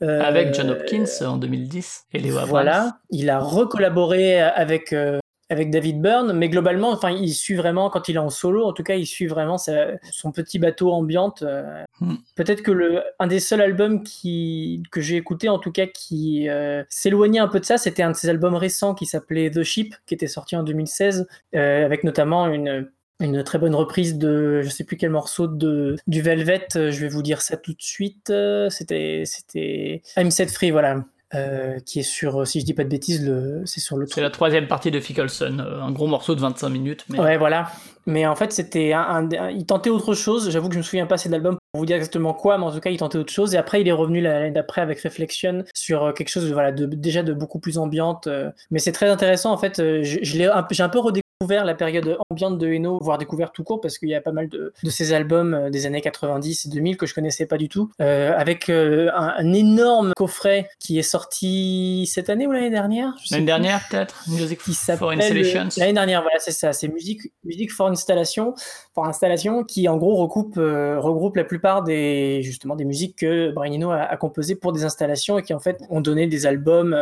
Euh, Avec John Hopkins en 2010 et Abrams. Voilà, il a recollaboré avec euh, avec David Byrne, mais globalement, enfin, il suit vraiment quand il est en solo. En tout cas, il suit vraiment sa- son petit bateau ambiante. euh. Hmm. Peut-être que le un des seuls albums qui que j'ai écouté, en tout cas, qui euh, s'éloignait un peu de ça, c'était un de ses albums récents qui s'appelait The Ship, qui était sorti en 2016, euh, avec notamment une une très bonne reprise de je sais plus quel morceau de du Velvet je vais vous dire ça tout de suite c'était c'était I'm Set Free voilà euh, qui est sur, si je dis pas de bêtises, le, c'est sur le C'est la troisième partie de Fickelson, euh, un gros morceau de 25 minutes. Mais... Ouais, voilà. Mais en fait, c'était un, il tentait autre chose. J'avoue que je me souviens pas assez de l'album pour vous dire exactement quoi, mais en tout cas, il tentait autre chose. Et après, il est revenu l'année d'après avec Reflection sur euh, quelque chose, voilà, de, déjà de beaucoup plus ambiante. euh. Mais c'est très intéressant. En fait, euh, je, je l'ai j'ai un peu redécouvert la période ambiante de Eno, voire découvert tout court, parce qu'il y a pas mal de, de ces albums euh, des années 90 et 2000 que je connaissais pas du tout. Euh, avec euh, un, un énorme coffret qui est sorti cette année ou l'année dernière L'année dernière, peut-être Music qui for Installations. L'année dernière voilà c'est ça c'est musique musique for installation for installation qui en gros recoupe euh, regroupe la plupart des justement des musiques que Brian Eno a, a composées pour des installations et qui en fait ont donné des albums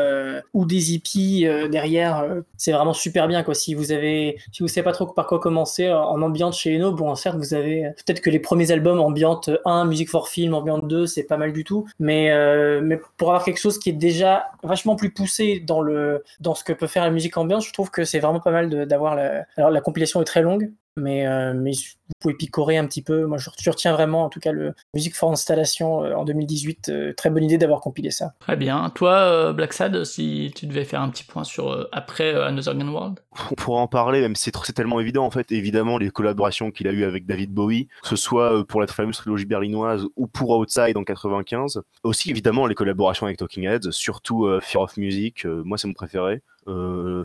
ou des hippies euh, derrière c'est vraiment super bien quoi. Si vous avez si vous savez pas trop par quoi commencer en, en ambiante chez Eno bon certes vous avez peut-être que les premiers albums ambiante 1 musique for film ambiante 2 c'est pas mal du tout. Mais euh, mais pour avoir quelque chose qui est déjà vachement plus poussé dans le dans ce que peut faire la musique ambiante je trouve que c'est vraiment pas mal d'avoir la alors la compilation est très longue mais euh, mais vous pouvez picorer un petit peu moi je, je retiens vraiment en tout cas le musique for installation euh, en 2018 euh, très bonne idée d'avoir compilé ça Très bien. Toi, euh, Black Sad, si tu devais faire un petit point sur euh, après euh, Another Gun World? On pourra en parler, même si c'est tellement évident en fait. Évidemment, les collaborations qu'il a eues avec David Bowie, que ce soit pour la fameuse trilogie berlinoise ou pour Outside en 95. Aussi, évidemment, les collaborations avec Talking Heads, surtout euh, Fear of Music, euh, moi c'est mon préféré. Euh,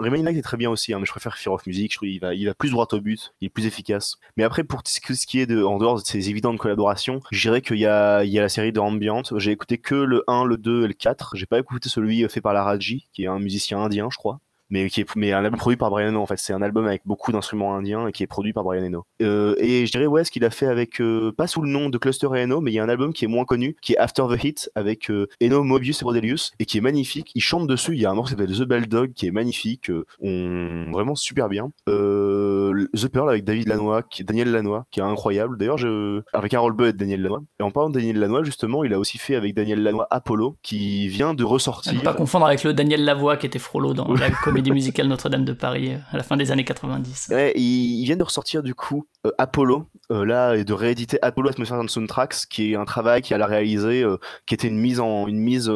Light est très bien aussi, hein, mais je préfère Fear of Music, je trouve qu'il va, il va plus droit au but, il est plus efficace. Mais après, pour ce qui est de, en dehors de ces évidentes collaborations, je dirais qu'il y a, il y a la série de Ambient. J'ai écouté que le 1, le 2 et le 4. J'ai pas écouté celui fait par la Raji, qui est un musicien indien, je crois mais qui est mais un album produit par Brian Eno en fait. C'est un album avec beaucoup d'instruments indiens et qui est produit par Brian Eno. Euh, et je dirais ouais ce qu'il a fait avec euh, pas sous le nom de Cluster et Eno mais il y a un album qui est moins connu qui est After the Hit avec euh, Eno Mobius et Brodelius et qui est magnifique. Il chante dessus il y a un morceau qui s'appelle The Bell Dog qui est magnifique on vraiment super bien. The Pearl avec David Lanois qui Daniel Lanois qui est incroyable. D'ailleurs je avec Harold Budd et Daniel Lanois. Et en parlant de Daniel Lanois justement il a aussi fait avec Daniel Lanois Apollo qui vient de ressortir. Ne pas confondre avec le Daniel Lavoie qui était Frollo dans la comédie musicale Notre-Dame de Paris euh, à la fin des années 90. Ouais, ils, viennent de ressortir du coup euh, Apollo, euh, là, et de rééditer Apollo Atmosphere and Soundtracks, qui est un travail qu'il a réalisé, qui était une mise en une mise,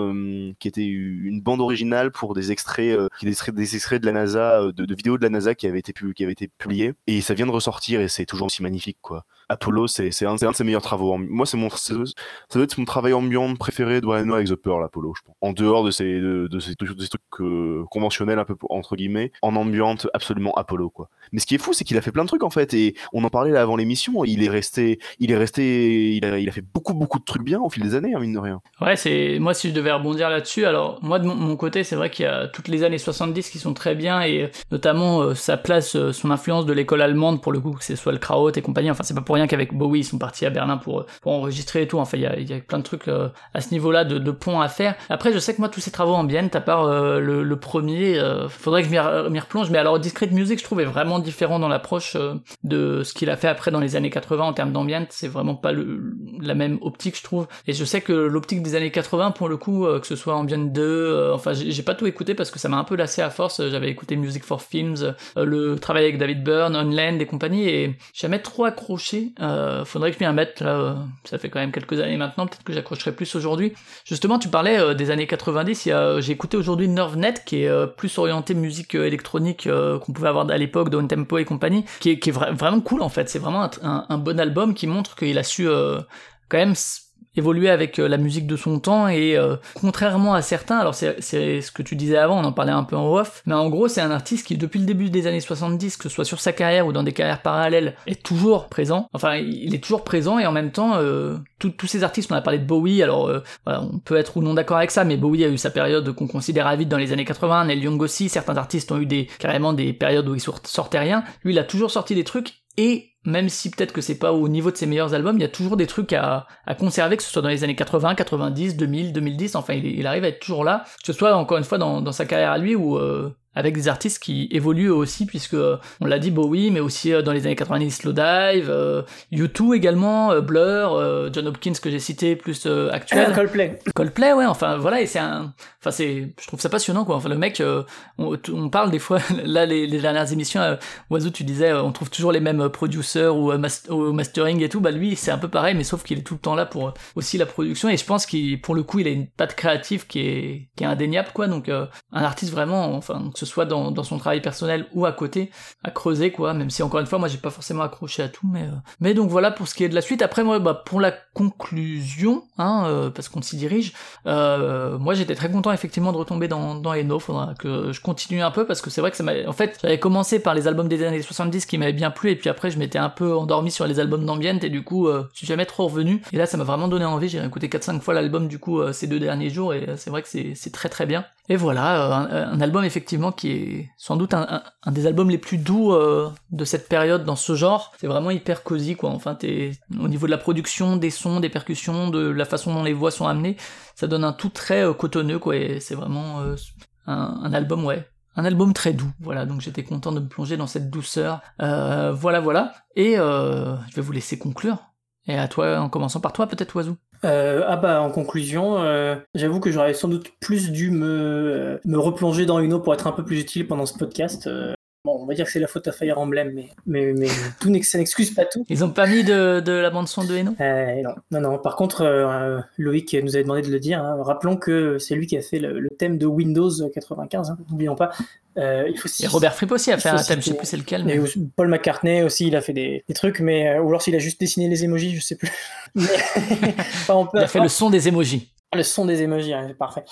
qui était une bande originale pour des extraits, qui des extraits, des extraits de la NASA, de, vidéos de la NASA qui avaient été qui avaient été publiés, et ça vient de ressortir et c'est toujours aussi magnifique quoi. Apollo, c'est un, de ses meilleurs travaux. Moi, c'est mon, ça doit être mon travail ambiant préféré de Eno avec The Pearl, Apollo, je pense. En dehors de ces, de, ces, trucs euh, conventionnels un peu entre guillemets, en ambiante absolument Apollo quoi. Mais ce qui est fou, c'est qu'il a fait plein de trucs en fait, et on en parlait avant l'émission. Il est resté, il est resté, il a, fait beaucoup beaucoup de trucs bien au fil des années, hein, mine de rien. Ouais, c'est moi si je devais rebondir là-dessus. Alors moi de mon, côté, c'est vrai qu'il y a toutes les années 70 qui sont très bien et euh, notamment euh, sa place, son influence de l'école allemande pour le coup, que ce soit le Kraut et compagnie. Enfin, c'est pas pour rien qu'avec Bowie, ils sont partis à Berlin pour, pour enregistrer et tout. Enfin, il y a, y a plein de trucs euh, à ce niveau-là de, de pont à faire. Après, je sais que moi, tous ces travaux ambiants, à part euh, le, premier, euh, faudrait que je m'y re- m'y replonge. Mais alors, Discrete Music, je trouve, est vraiment différent dans l'approche de ce qu'il a fait après dans les années 80 en termes d'ambient. C'est vraiment pas le, la même optique, je trouve. Et je sais que l'optique des années 80, pour le coup, que ce soit Ambient 2, euh, enfin, j'ai pas tout écouté parce que ça m'a un peu lassé à force. J'avais écouté Music for Films, le travail avec David Byrne, Onland et compagnie, et jamais trop accroché. Euh, faudrait que je m'y remette, là, euh, ça fait quand même quelques années maintenant, peut-être que j'accrocherai plus aujourd'hui. Justement, tu parlais euh, des années 90, il y a- j'ai écouté aujourd'hui Nervenet, qui est plus orienté musique électronique qu'on pouvait avoir à l'époque, Down Tempo et compagnie, qui est, vraiment cool en fait. C'est vraiment un, bon album qui montre qu'il a su quand même évoluer avec euh, la musique de son temps et euh, contrairement à certains, alors c'est ce que tu disais avant, on en parlait un peu en off, mais en gros c'est un artiste qui depuis le début des années 70, que ce soit sur sa carrière ou dans des carrières parallèles, est toujours présent. Enfin, il est toujours présent et en même temps, euh, tous ces artistes, on a parlé de Bowie, alors euh, voilà, on peut être ou non d'accord avec ça, mais Bowie a eu sa période qu'on considère à vide dans les années 80, Neil Young aussi, certains artistes ont eu des carrément des périodes où ils sort- sortaient rien. Lui, il a toujours sorti des trucs et même si peut-être que c'est pas au niveau de ses meilleurs albums, il y a toujours des trucs à, à conserver, que ce soit dans les années 80, 90, 2000, 2010, enfin il, arrive à être toujours là, que ce soit encore une fois dans, dans sa carrière à lui ou euh, avec des artistes qui évoluent aussi, puisque euh, on l'a dit Bowie, mais aussi euh, dans les années 90 Slowdive, euh, U2 également, euh, Blur, euh, John Hopkins que j'ai cité plus euh, actuel. Coldplay. Coldplay, ouais, enfin voilà, et c'est un, enfin c'est, je trouve ça passionnant quoi. Enfin le mec, on, on parle des fois, là les, les dernières émissions, Oiseau tu disais, on trouve toujours les mêmes producers ou mas- au mastering et tout, bah lui c'est un peu pareil, mais sauf qu'il est tout le temps là pour aussi la production et je pense qu'il, pour le coup, il a une patte créative qui est, qui est indéniable quoi. Donc un artiste vraiment, enfin que ce soit dans, son travail personnel ou à côté, à creuser quoi. Même si encore une fois, moi j'ai pas forcément accroché à tout, mais euh, mais donc voilà pour ce qui est de la suite. Après moi, bah pour la conclusion, hein, euh, parce qu'on s'y dirige. Euh, moi j'étais très content effectivement de retomber dans, dans Eno, faudra que je continue un peu parce que c'est vrai que ça m'a... En fait j'avais commencé par les albums des années 70 qui m'avaient bien plu et puis après je m'étais un peu endormi sur les albums d'Ambient et du coup je suis jamais trop revenu et là ça m'a vraiment donné envie, j'ai écouté 4-5 fois l'album du coup ces deux derniers jours et c'est vrai que c'est très très bien. Et voilà, euh, un, album effectivement qui est sans doute un, des albums les plus doux euh, de cette période dans ce genre. C'est vraiment hyper cosy quoi. Enfin, au niveau de la production, des sons, des percussions, de la façon dont les voix sont amenées, ça donne un tout très euh, cotonneux quoi. Et c'est vraiment un, album ouais. Un album très doux, voilà, donc j'étais content de me plonger dans cette douceur. Voilà, voilà. Et je vais vous laisser conclure. Et à toi, en commençant par toi, peut-être, Oiseau. Euh, ah bah en conclusion, euh, j'avoue que j'aurais sans doute plus dû me, me replonger dans Uno pour être un peu plus utile pendant ce podcast. Euh, bon, on va dire que c'est la faute à Fire Emblem, mais, mais, mais tout n'excuse pas tout. Ils ont pas mis de, de la bande-son de Eno Euh, non, non, non. Par contre, euh, Loïc nous avait demandé de le dire. hein. Rappelons que c'est lui qui a fait le, le thème de Windows 95. hein. N'oublions pas. Euh, il faut Et Robert Fripp aussi a fait un thème, je sais plus c'est lequel. Mais... Paul McCartney aussi, il a fait des, des trucs, mais euh, ou alors s'il a juste dessiné les emojis, je sais plus. Mais, enfin, on peut Il a fait le son des emojis. le son des emojis, hein, c'est parfait.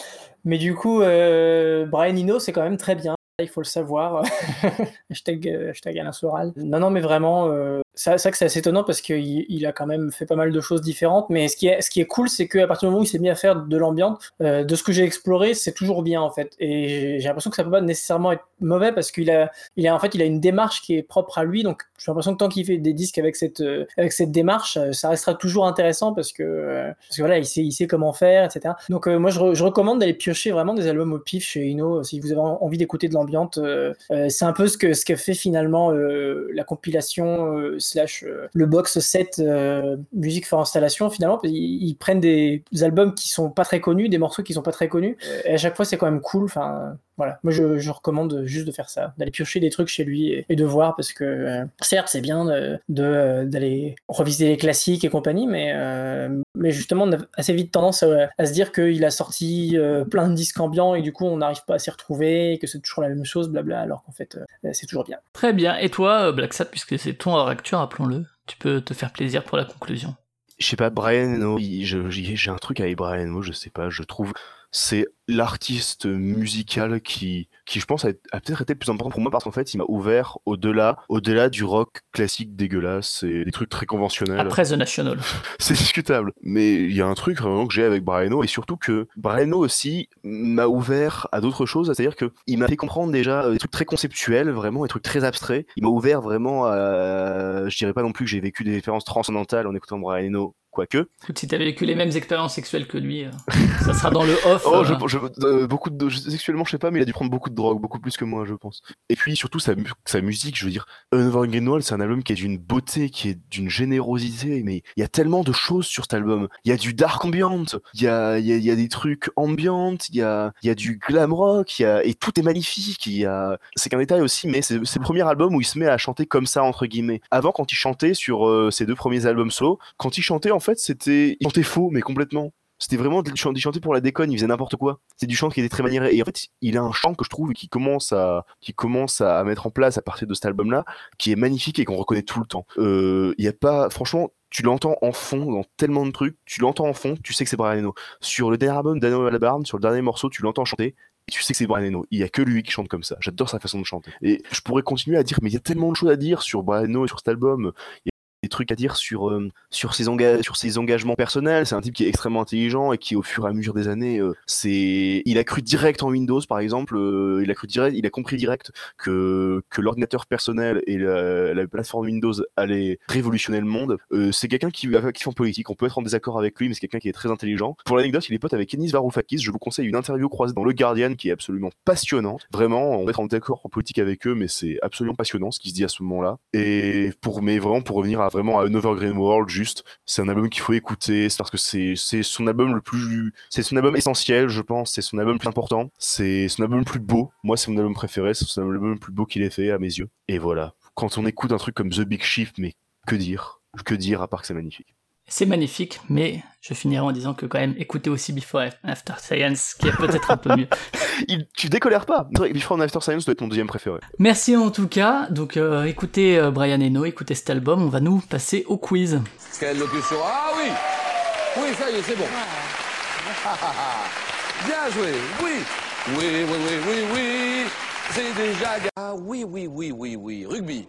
Mais du coup, euh, Brian Eno, c'est quand même très bien. Il faut le savoir. hashtag, hashtag Alain Soral. Non, non, mais vraiment, euh, c'est vrai que c'est assez étonnant parce qu'il il a quand même fait pas mal de choses différentes. Mais ce qui est, ce qui est cool, c'est qu'à partir du moment où il s'est mis à faire de l'ambiance, euh, de ce que j'ai exploré, c'est toujours bien en fait. Et j'ai l'impression que ça peut pas nécessairement être mauvais parce qu'il a, il a en fait, il a une démarche qui est propre à lui. Donc j'ai l'impression que tant qu'il fait des disques avec cette, euh, avec cette démarche, euh, ça restera toujours intéressant parce que, euh, parce que voilà, il sait, il sait comment faire, etc. Donc euh, moi, je, je recommande d'aller piocher vraiment des albums au pif chez Ino si vous avez en- envie d'écouter de l'ambiance. euh, euh, c'est un peu ce que ce que fait finalement euh, la compilation euh, slash euh, le box set euh, musique for installation finalement. qu'ils- Ils, prennent des albums qui sont pas très connus, des morceaux qui sont pas très connus, et à chaque fois c'est quand même cool. Enfin voilà, moi je, je recommande juste de faire ça, d'aller piocher des trucs chez lui et, et de voir parce que euh, certes c'est bien de- de- d'aller revisiter les classiques et compagnie, mais, euh, mais justement on a assez vite tendance à, à se dire qu'il a sorti euh, plein de disques ambiants et du coup on n'arrive pas à s'y retrouver, et que c'est toujours la même chose, blabla, alors qu'en fait euh, c'est toujours bien. Très bien. Et toi, euh, Black Sat, puisque c'est ton hors actu, rappelons-le, tu peux te faire plaisir pour la conclusion. Je sais pas, Brian j'ai j'ai un truc avec Brian Eno, je sais pas, je trouve c'est l'artiste musical qui, qui je pense a, a peut-être été le plus important pour moi parce qu'en fait il m'a ouvert au-delà au-delà du rock classique dégueulasse et des trucs très conventionnels. Après The National. C'est discutable. Mais il y a un truc vraiment que j'ai avec Briano et surtout que Briano aussi m'a ouvert à d'autres choses, c'est-à-dire que il m'a fait comprendre déjà des trucs très conceptuels, vraiment des trucs très abstraits. Il m'a ouvert vraiment à, je dirais pas non plus que j'ai vécu des expériences transcendantales en écoutant Briano, quoique. Écoute, si t'avais vécu les mêmes expériences sexuelles que lui, euh, ça sera dans le off. Oh, euh, je, je- euh, beaucoup de, sexuellement, je sais pas, mais il a dû prendre beaucoup de drogue, beaucoup plus que moi, je pense. Et puis surtout sa, mu- sa musique, je veux dire, Unver Greenwald, c'est un album qui est d'une beauté, qui est d'une générosité, mais il y a tellement de choses sur cet album. Il y a du dark ambient, il y a, y a, y a des trucs ambient, il y a, y a du glam rock, y a, et tout est magnifique. Y a, c'est qu'un détail aussi, mais c'est c'est le premier album où il se met à chanter comme ça entre guillemets. Avant, quand il chantait sur euh, ses deux premiers albums solo, quand il chantait, en fait, c'était, il chantait faux, mais complètement. C'était vraiment du chant, chanter pour la déconne, il faisait n'importe quoi. C'est du chant qui était très maniéré. Et en fait, il a un chant que je trouve qui commence à, qui commence à mettre en place à partir de cet album-là, qui est magnifique et qu'on reconnaît tout le temps. Euh, Il y a pas, franchement, tu l'entends en fond dans tellement de trucs, tu l'entends en fond, tu sais que c'est Brian Eno. Sur le dernier album d'Ano Albarn, sur le dernier morceau, tu l'entends chanter. Et tu sais que c'est Brian Eno. Il y a que lui qui chante comme ça. J'adore sa façon de chanter. Et je pourrais continuer à dire, mais il y a tellement de choses à dire sur Brian Eno et sur cet album. Des trucs à dire sur, euh, sur, ses sur ses engagements personnels. C'est un type qui est extrêmement intelligent et qui, au fur et à mesure des années, euh, il a cru direct en Windows, par exemple. euh, il a cru direct, il a compris direct que, que l'ordinateur personnel et la, la plateforme Windows allaient révolutionner le monde. C'est quelqu'un qui, qui fait en politique. On peut être en désaccord avec lui, mais c'est quelqu'un qui est très intelligent. Pour l'anecdote, il est pote avec Enis Varoufakis. Je vous conseille une interview croisée dans Le Guardian qui est absolument passionnante. Vraiment, on va être en désaccord en politique avec eux, mais c'est absolument passionnant ce qui se dit à ce moment-là. Et pour, mais vraiment, pour revenir à vraiment à Another Green World, juste, c'est un album qu'il faut écouter, c'est parce que c'est, c'est son album le plus, c'est son album essentiel, je pense, c'est son album le plus important, c'est son album le plus beau. Moi, c'est mon album préféré, c'est son album le plus beau qu'il ait fait à mes yeux. Et voilà. Quand on écoute un truc comme The Big Shift, mais que dire? Que dire à part que c'est magnifique? C'est magnifique, mais je finirai en disant que quand même, écoutez aussi Before and After Science, qui est peut-être un peu mieux. Il, tu décolères pas. Before and After Science doit être mon deuxième préféré. Merci en tout cas. Donc euh, écoutez euh, Brian Eno, écoutez cet album. On va nous passer au quiz. Quelle locution Ah oui Oui, ça y est, c'est bon. Bien joué, oui. Oui, oui, oui, oui, oui. C'est déjà... ga- Ah oui, oui, oui, oui, oui. Rugby.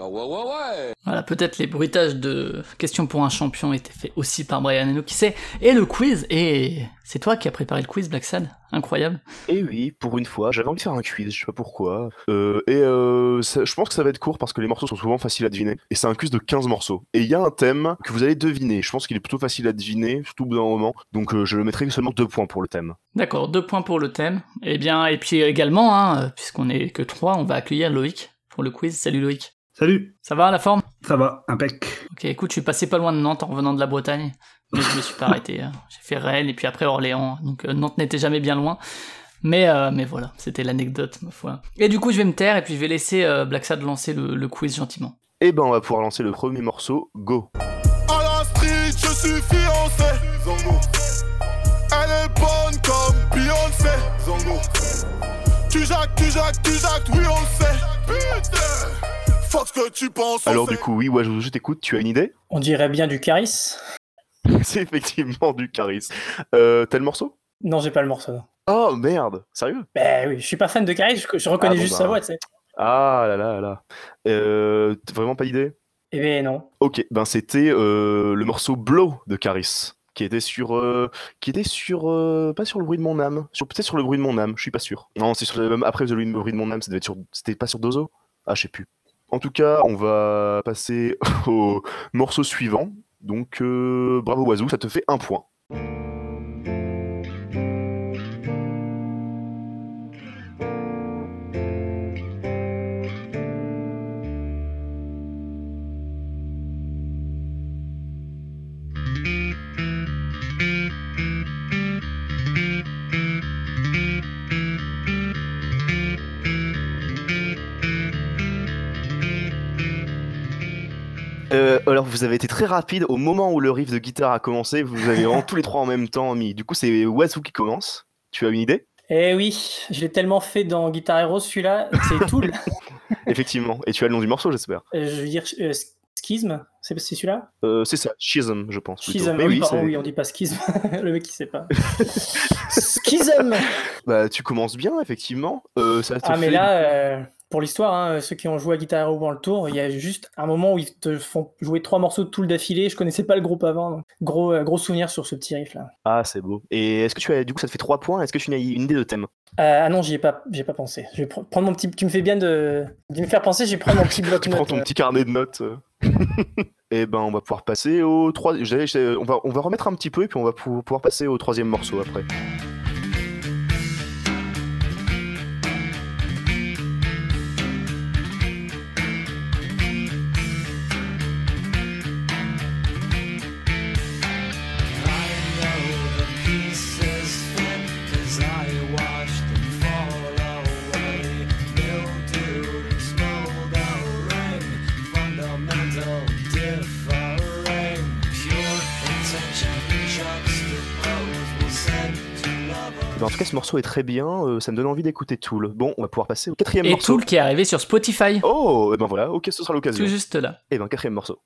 Ah ouais, ouais, ouais. Voilà, peut-être les bruitages de questions pour un champion étaient faits aussi par Brian Eno, qui sait. Et le quiz, et c'est toi qui as préparé le quiz, Black Sad. Incroyable. Et oui, pour une fois, j'avais envie de faire un quiz, je sais pas pourquoi. Euh, et euh, ça- je pense que ça va être court parce que les morceaux sont souvent faciles à deviner. Et c'est un quiz de 15 morceaux. Et il y a un thème que vous allez deviner. Je pense qu'il est plutôt facile à deviner, surtout au bout d'un moment. Donc euh, je le mettrai seulement deux points pour le thème. D'accord, deux points pour le thème. Et bien, et puis également, hein, puisqu'on est que trois, on va accueillir Loïc pour le quiz. Salut Loïc. Salut, Ça va la forme? Ça va, impec. Ok, écoute, je suis passé pas loin de Nantes en revenant de la Bretagne, mais je me suis pas arrêté. hein. J'ai fait Rennes et puis après Orléans, donc euh, Nantes n'était jamais bien loin. Mais, euh, mais voilà, c'était l'anecdote, ma foi. Et du coup, je vais me taire et puis je vais laisser euh, Black Sad lancer le, le quiz gentiment. Et ben on va pouvoir lancer le premier morceau. Go À la street, je suis fiancé. Zongo. Elle est bonne comme Beyoncé. Zongo. Tu jacques, tu jacques, tu jacques, oui on le sait. Putain. Fuck ce que tu penses. on Alors du coup, oui, ouais, je, je t'écoute, tu as une idée? On dirait bien du Caris. C'est effectivement du charisme. Euh, T'as le morceau? Non, j'ai pas le morceau. non. Oh merde, sérieux? Ben oui, je suis pas fan de Caris, je, je reconnais Ah bon, juste bah. sa voix, tu sais. Ah là là là. Euh, t'as vraiment pas d'idée? Eh ben non. Ok, ben c'était euh, le morceau Blow de Caris, qui était sur, euh, qui était sur, euh, pas sur le bruit de mon âme, sur peut-être sur le bruit de mon âme, je suis pas sûr. Non, c'est sur l'album après le bruit de mon âme, c'était pas sur Dozo? Ah, je sais plus. En tout cas, on va passer au morceau suivant. Donc, euh, bravo Wazoo, ça te fait un point. Vous avez été très rapide au moment où le riff de guitare a commencé. Vous avez vraiment tous les trois en même temps mis. Du coup, c'est Wazoo qui commence. Tu as une idée? Eh oui, je l'ai tellement fait dans Guitar Hero celui-là, c'est Tool. Effectivement. Et tu as le nom du morceau, j'espère. Euh, je veux dire, euh, Schism, c'est celui-là? Euh, c'est ça, Schism, je pense. Schism, Mais oui, oui, pardon, c'est- oui, on dit pas schism. Le mec, il sait pas. Schism bah, tu commences bien, effectivement. Euh, ça te Ah, mais fait- là, pour l'histoire, hein, ceux qui ont joué à Guitar Hero World Tour, il y a juste un moment où ils te font jouer trois morceaux de Tool d'affilée. Je connaissais pas le groupe avant. donc Gros, euh, gros souvenir sur ce petit riff là. Ah, c'est beau. Et est-ce que tu as, du coup, ça te fait 3 points? Est-ce que tu as une idée de thème? Euh, ah non, j'y ai pas, j'y ai pas pensé. Je vais pr- prendre mon petit. Tu me fais bien de, de me faire penser. Je vais prendre mon petit bloc Tu prends ton petit carnet de notes. euh. et ben, on va pouvoir passer au 3. On va, on va remettre un petit peu et puis on va pou- pouvoir passer au troisième morceau après. Ce morceau est très bien. euh, ça me donne envie d'écouter Tool. Bon, on va pouvoir passer au quatrième Et morceau. Tool qui est arrivé sur Spotify. Oh, et ben voilà, ok, ce sera l'occasion. Tout juste là. Et ben, quatrième morceau.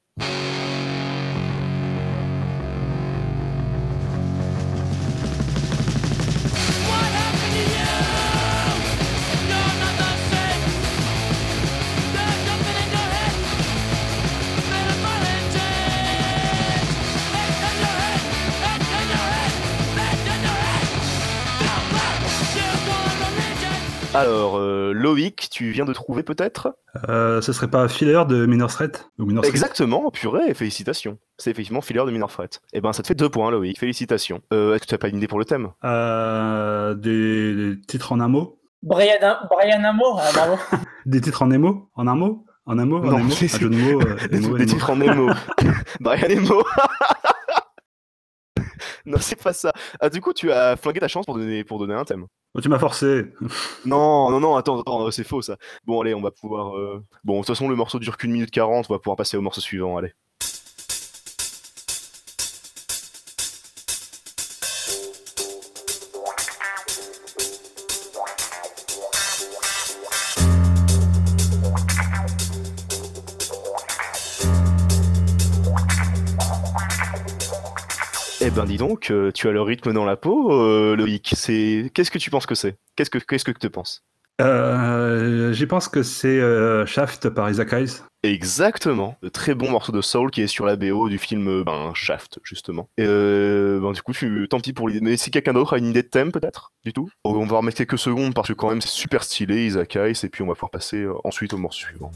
Loïc, tu viens de trouver peut-être? Euh, ce serait pas Filler de Minor Threat ou Minor Threat? Exactement, purée, félicitations. C'est effectivement Filler de Minor Threat. Et ben, ça te fait deux points, Loïc, félicitations. Euh, Est-ce que tu as pas une idée pour le thème? Euh, des, des titres en un mot? Brian, Brian Amour, ah, bravo. Des titres en émo? En un mot? En un mot? En Non, un mot? C'est- Un jeu de mots euh, Des, des titres en émo. Brian Emo. non, c'est pas ça. Ah, du coup, tu as flingué ta chance pour donner, pour donner un thème. Oh, tu m'as forcé. Non, non, non, attends, attends, c'est faux ça. Bon, allez, on va pouvoir. euh, Bon, de toute façon, le morceau dure qu'une minute 40, on va pouvoir passer au morceau suivant, allez. Ben dis donc, euh, tu as le rythme dans la peau, euh, Loïc. C'est qu'est-ce que tu penses que c'est? Qu'est-ce que qu'est-ce que tu penses? Euh, J'y pense que c'est euh, Shaft par Isaac Hayes. Exactement, le très bon morceau de soul qui est sur la BO du film ben, Shaft justement. Et euh, ben, du coup, tu... tant pis pour l'idée. Mais si quelqu'un d'autre a une idée de thème peut-être, du tout, on va remettre quelques secondes parce que quand même c'est super stylé, Isaac Hayes, et puis on va pouvoir passer ensuite au morceau suivant.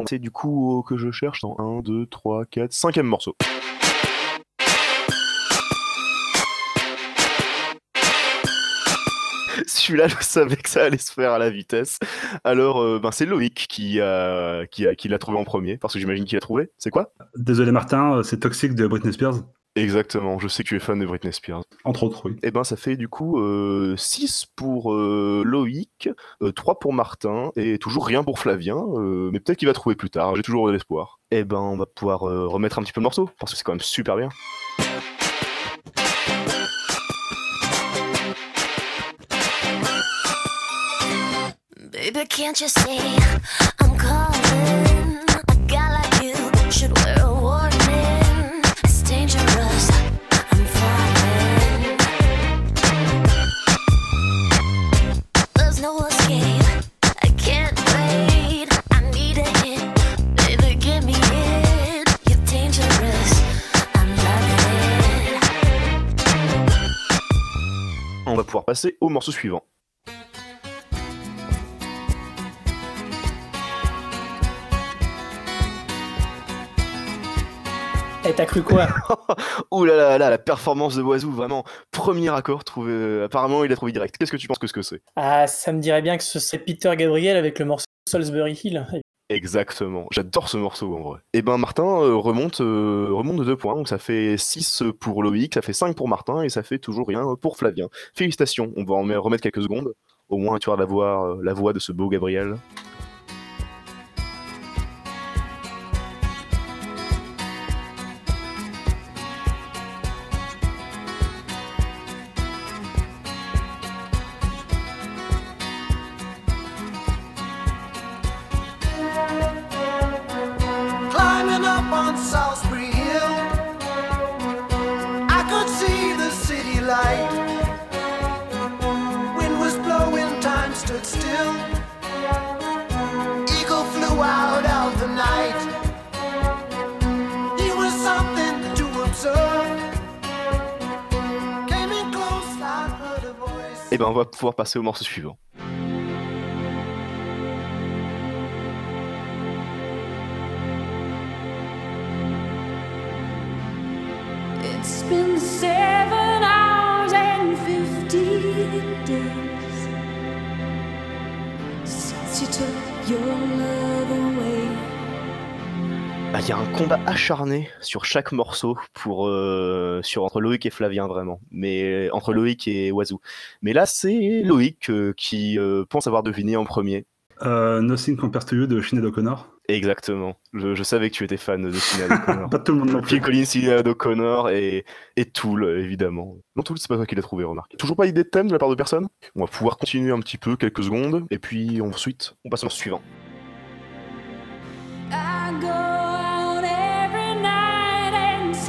On sait du coup au- que je cherche dans 1, 2, 3, 4, 5ème morceau. Celui-là, je savais que ça allait se faire à la vitesse. Alors, euh, ben, c'est Loïc qui a, qui a, l'a trouvé en premier, parce que j'imagine qu'il l'a trouvé. C'est quoi? Désolé Martin, euh, c'est Toxic de Britney Spears. Exactement, je sais que tu es fan de Britney Spears. Entre autres, oui. Et ben, ça fait du coup 6 pour euh, Loïc, 3 pour Martin, et toujours rien pour Flavien, euh, mais peut-être qu'il va trouver plus tard, j'ai toujours de l'espoir. Et ben, on va pouvoir euh, remettre un petit peu le morceau, parce que c'est quand même super bien. Baby, can't you see? Pouvoir passer au morceau suivant. Et t'as cru quoi? Oh là là là, la performance de Oiseau, vraiment, premier accord trouvé. euh, apparemment, il a trouvé direct. Qu'est-ce que tu penses que ce que c'est Ah, ça me dirait bien que ce serait Peter Gabriel avec le morceau Salisbury Hill. Exactement. J'adore ce morceau en vrai. Et ben Martin euh, remonte, euh, remonte de deux points, donc ça fait 6 pour Loïc, ça fait 5 pour Martin et ça fait toujours rien pour Flavien. Félicitations, on va en met- remettre quelques secondes. Au moins tu vas la euh, la voix de ce beau Gabriel. Passer au morceau suivant. Combat acharné sur chaque morceau pour euh, sur entre Loïc et Flavien vraiment, mais entre Loïc et Oiseau. Mais là c'est Loïc euh, qui euh, pense avoir deviné en premier. Euh, Nothing Compares to You de Sinead O'Connor. Exactement. Je, je savais que tu étais fan de Sinead O'Connor. Pas tout le monde non plus. Phil Collins, Sinead O'Connor et, et Tool, évidemment. Non, Tool, c'est pas toi qui l'as trouvé, remarque. Toujours pas idée de thème de la part de personne On va pouvoir continuer un petit peu, quelques secondes, et puis ensuite, on passe au suivant. I go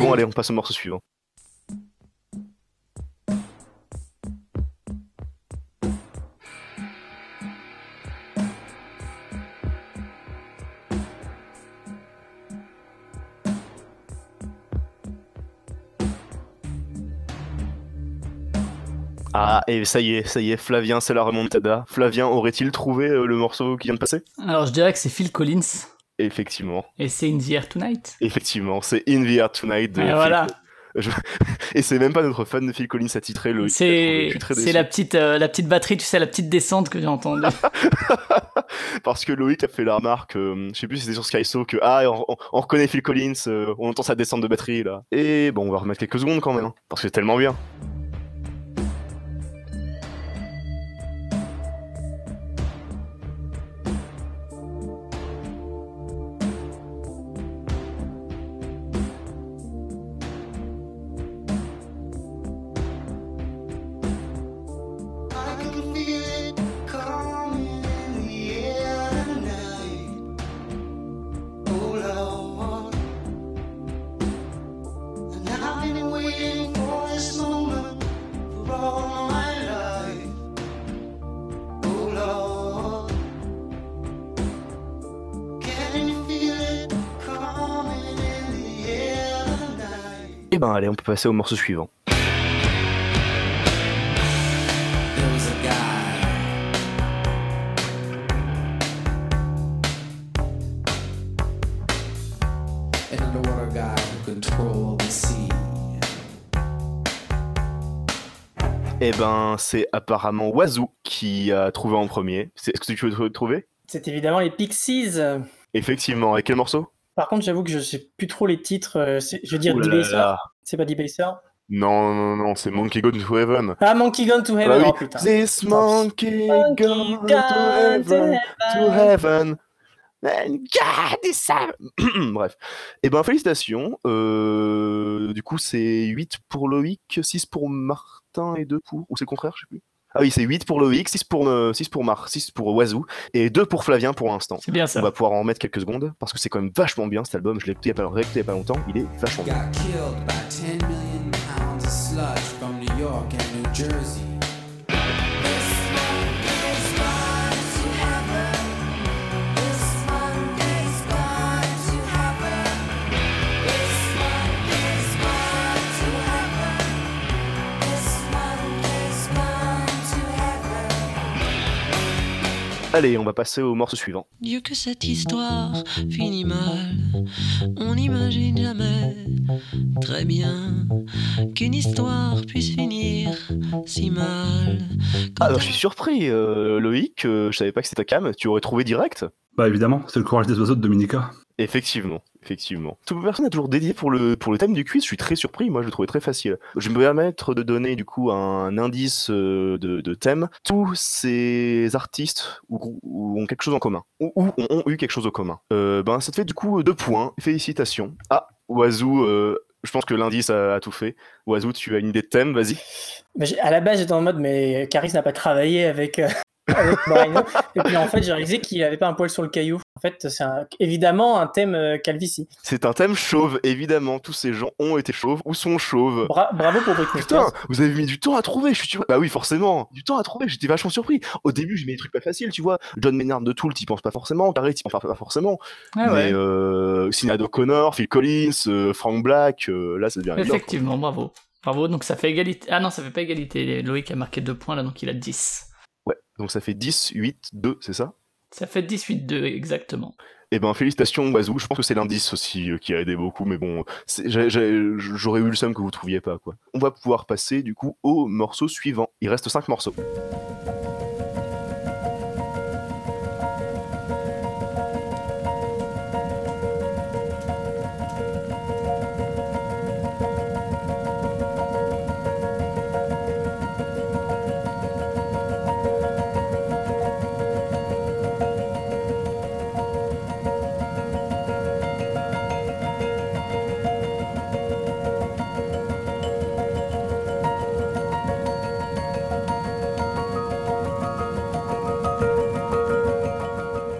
Bon, allez, on passe au morceau suivant. Ah, et ça y est, ça y est, Flavien, c'est la remontada. Flavien, aurait-il trouvé euh, le morceau qui vient de passer? Alors je dirais que c'est Phil Collins Effectivement, et c'est In the Air Tonight. effectivement, c'est In the Air Tonight de Et Phil voilà, Je- Et c'est même pas notre fan de Phil Collins attitré le. c'est la petite euh, la petite batterie, tu sais la petite descente que j'ai entendue. Parce que Loïc a fait la remarque, euh, je sais plus si c'était sur Skyso, que ah, on, on- on reconnaît Phil Collins, euh, on entend sa descente de batterie là. Et bon, on va remettre quelques secondes quand même, hein, parce que c'est tellement bien. Passer au morceau suivant. Et ben c'est apparemment Wazoo qui a trouvé en premier. C'est- Est-ce que tu veux le trouver? C'est évidemment les Pixies. Effectivement, et quel morceau? Par contre, j'avoue que je sais plus trop les titres. euh, Je veux dire là. C'est pas D-Baser Non, non, non, c'est Monkey Gone to Heaven. Ah, Monkey Gone to Ah Heaven. oui. Oh putain. This monkey Monkey gone to Gone to heaven, to Heaven. God is sad. Bref. Eh ben, félicitations. Euh, du coup, c'est 8 pour Loïc, 6 pour Martin et 2 pour. Ou c'est le contraire, je sais plus. Ah oui, c'est 8 pour Loïc, 6 pour, euh, 6 pour Mar, 6 pour Oiseau, et 2 pour Flavien pour l'instant. C'est bien On ça. va pouvoir en mettre quelques secondes, parce que c'est quand même vachement bien cet album, je l'ai écouté il y a pas, réécouté il y a pas longtemps, il est vachement bien. Allez, on va passer au morceau suivant. Dieu que cette histoire finit mal. On n'imagine jamais très bien qu'une histoire puisse finir si mal. Quand Alors je suis surpris, euh, Loïc, euh, je savais pas que c'était ta cam, tu aurais trouvé direct? Bah évidemment, c'est le courage des oiseaux de Dominica. Effectivement, effectivement. Toute personne a toujours dédié pour le, thème du quiz, je suis très surpris, moi je le trouvais très facile. Je vais me permettre de donner du coup un indice euh, de, thème. Tous ces artistes ou, ont quelque chose en commun, ou, ont, eu quelque chose en commun. Euh, ben ça te fait du coup deux points, félicitations. Ah, Oazou, euh, je pense que l'indice a, tout fait. Oazou, tu as une idée de thème, vas-y. À la base, j'étais en mode, mais Caris n'a pas travaillé avec, euh, avec Moreno. Et puis en fait, j'ai réalisé qu'il avait pas un poil sur le caillou. En fait, c'est un- évidemment un thème euh, calvitie. C'est un thème chauve, évidemment, tous ces gens ont été chauves ou sont chauves. Bra- bravo pour Britney Putain, Spears. vous avez mis du temps à trouver, je suis sûr. Bah oui, forcément, du temps à trouver, j'étais vachement surpris. Au début, j'ai mis des trucs pas faciles, tu vois. John Maynard de Tool, t'y penses pas forcément. Carré, t'y penses pas forcément. Ah ouais. Mais euh, Sinead O'Connor, Phil Collins, euh, Frank Black, euh, là, ça devient. Effectivement, bravo. Bravo, donc ça fait égalité. Ah non, ça fait pas égalité. Loïc a marqué 2 points là, donc il a 10. Donc ça fait 10, 8, 2, c'est ça? Ça fait 18-2 exactement. Eh ben, félicitations, Wazoo. Je pense que c'est l'indice aussi euh, qui a aidé beaucoup, mais bon, j'aurais eu le seum que vous trouviez pas, quoi. On va pouvoir passer, du coup, au morceau suivant. Il reste 5 morceaux.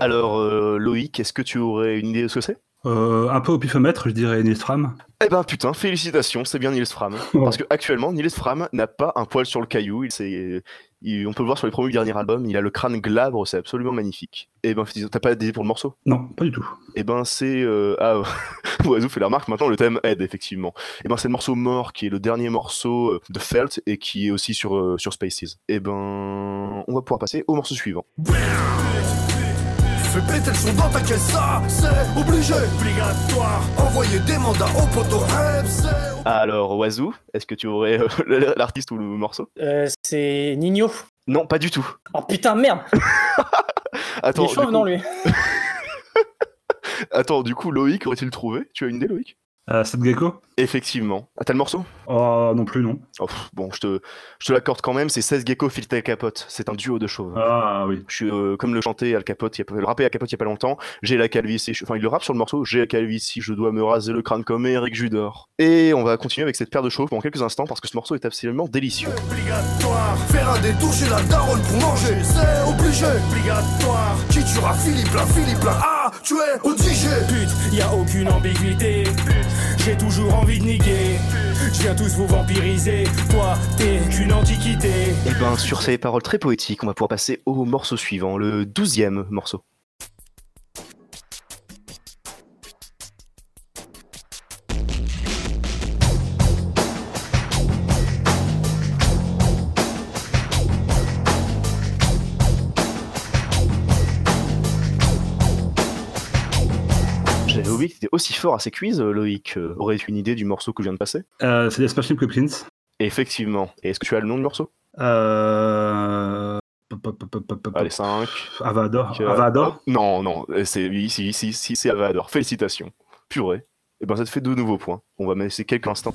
Alors, euh, Loïc, est-ce que tu aurais une idée de ce que c'est? Euh, un peu au pifomètre, je dirais Nils Fram. Eh ben putain, félicitations, c'est bien Nils Fram. Parce que actuellement, Nils Fram n'a pas un poil sur le caillou. Il, s'est- il- on peut le voir sur les premiers du dernier album. Il a le crâne glabre, c'est absolument magnifique. Eh ben, t'as pas d'idée pour le morceau? Non, pas du tout. Eh ben c'est... Euh... Ah, Oiseau fait la remarque, maintenant le thème aide, effectivement. Eh ben c'est le morceau Mort, qui est le dernier morceau euh, de Felt, et qui est aussi sur, euh, sur Spaces. Eh ben... On va pouvoir passer au morceau suivant. Fais péter le son dans ta caisse, ça c'est obligé, obligatoire. Envoyer des mandats au poteau rêve, c'est Alors, Oiseau, est-ce que tu aurais euh, l'artiste ou le morceau? Euh, c'est Nino. Non, pas du tout. Oh putain, merde. Attends, Il est chauve, non, lui. Attends, du coup, Loïc, aurait-il trouvé? Tu as une idée, Loïc? Euh, Seth Gecko Effectivement. Ah, t'as le morceau? Oh, non plus, non. Oh, pff, Bon, je te, je te l'accorde quand même, c'est 16 Gecko Filter Capote. C'est un duo de chauves. Ah oui. Je suis euh, comme le chantait Al Capote, il y a, le rappé Al Capote il y a pas longtemps. J'ai la calvitie, je- enfin il le rappe sur le morceau. J'ai la calvitie, je dois me raser le crâne comme Eric Judor. Et on va continuer avec cette paire de chauves pendant quelques instants parce que ce morceau est absolument délicieux. obligatoire. Faire un détour chez la daronne pour manger, c'est obligé, obligatoire. Qui tuera Philippe là, Philippe là, ah, tu es. Pute, y a aucune ambiguïté. J'ai toujours envie de niquer. Je viens tous vous vampiriser. Toi, t'es qu'une antiquité. Et ben sur ces paroles très poétiques, on va pouvoir passer au morceau suivant, le douzième morceau. Aussi fort à ces quiz, euh, Loïc. Euh, Aurais-tu une idée du morceau que je viens de passer? Euh, c'est Smashing Pumpkins. Effectivement. Et est-ce que tu as le nom du morceau? Euh... Allez, 5. Avador. Avador. Non, non, euh, c'est oui, si, si, si, c'est Avador. Félicitations. Purée. Et ben ça te fait deux nouveaux points. On va laisser quelques instants.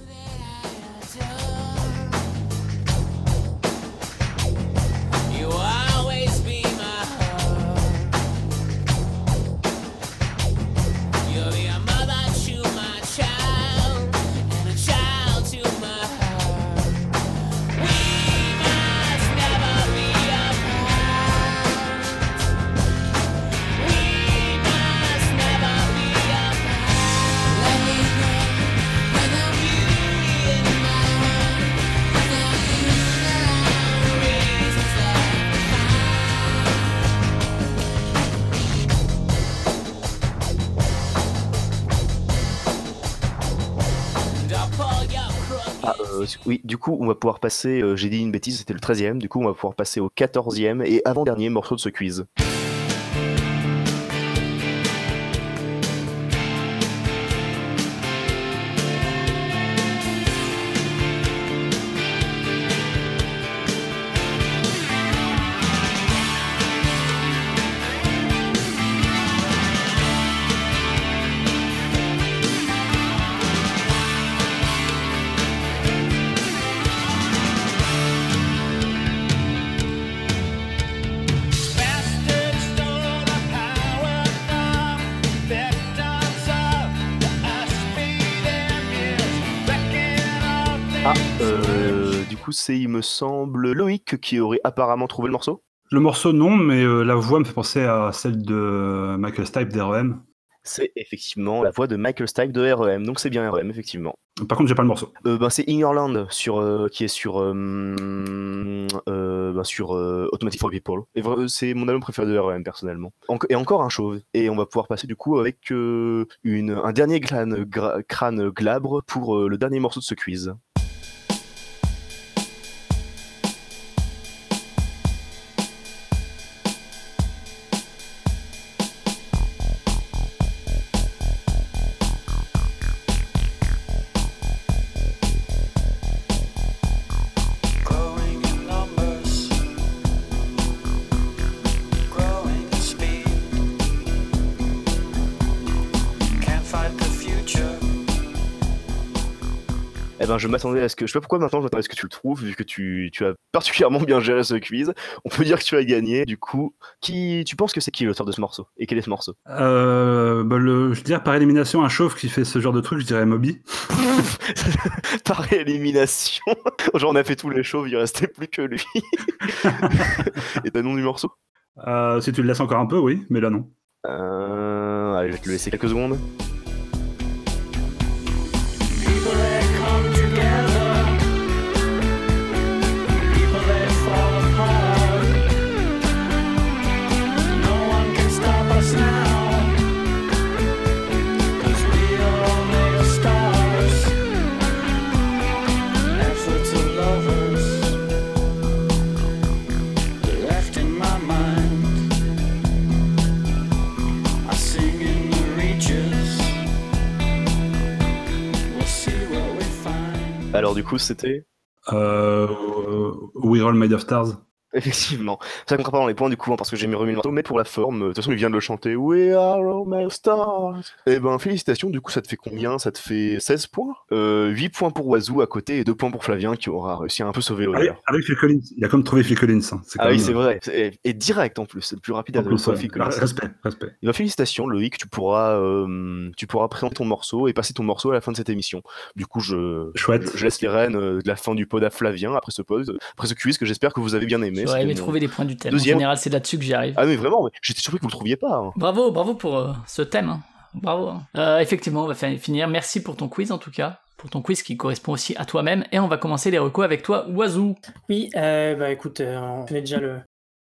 Du coup, on va pouvoir passer. euh, J'ai dit une bêtise, c'était le 13e. Du coup, on va pouvoir passer au 14e et avant-dernier morceau de ce quiz. C'est, il me semble, Loïc qui aurait apparemment trouvé le morceau. Le morceau, non, mais euh, la voix me fait penser à celle de Michael Stipe d'REM. C'est effectivement la voix de Michael Stipe de REM, donc c'est bien REM, effectivement. Par contre, j'ai pas le morceau. Euh, ben, c'est In Your Land sur, euh, qui est sur, ben, sur Automatic for People. Et c'est mon album préféré de REM personnellement. En- et encore un chauve. Et on va pouvoir passer du coup avec une, un dernier crâne, glabre pour le dernier morceau de ce quiz. Je m'attendais à ce que. Je sais pas pourquoi maintenant je m'attendais à ce que tu le trouves, vu que tu, tu as particulièrement bien géré ce quiz. On peut dire que tu as gagné. Du coup, qui tu penses que c'est qui l'auteur de ce morceau? Et quel est ce morceau? Euh, bah, le, je dirais par élimination, un chauve qui fait ce genre de truc, je dirais Moby. Par élimination. Genre, on a fait tous les chauves, il restait plus que lui. Et t'as le nom du morceau? Euh, si tu le laisses encore un peu, oui, mais là non. euh... Allez, je vais te le laisser quelques secondes. Alors, du coup, c'était. Euh, We're All Made of Stars. Effectivement. Ça comptera pas dans les points du coup, hein, parce que j'ai mis remis le morceau, mais pour la forme, euh, de toute façon, il vient de le chanter. We are all my stars. Eh ben, félicitations, du coup, ça te fait combien? Ça te fait 16 points? Euh, 8 points pour Wazoo à côté et 2 points pour Flavien qui aura réussi à un peu sauver l'honneur. avec Phil Collins. Il a comme trouvé Phil Collins. hein. Ah oui, c'est euh, vrai. Et direct en plus, c'est le plus rapide à plus, trouver ouais. Phil Collins. Respect, respect. Eh ben, félicitations Loïc, tu pourras, euh, tu pourras présenter ton morceau et passer ton morceau à la fin de cette émission. Du coup, je, Chouette. je, je laisse les rênes euh, de la fin du pod à Flavien après ce pod, après ce quiz que j'espère que vous avez bien aimé. J'aurais aimé trouver des points du thème. deuxième- En général, c'est là-dessus que j'y arrive. Ah mais vraiment, j'étais surpris que vous le trouviez pas. hein. Bravo, bravo pour euh, ce thème. hein. Bravo. hein. Euh, effectivement, on va fin- finir. Merci pour ton quiz en tout cas. Pour ton quiz qui correspond aussi à toi-même. Et on va commencer les recos avec toi, Oiseau. Oui, euh, bah écoute, euh, on connaît déjà le,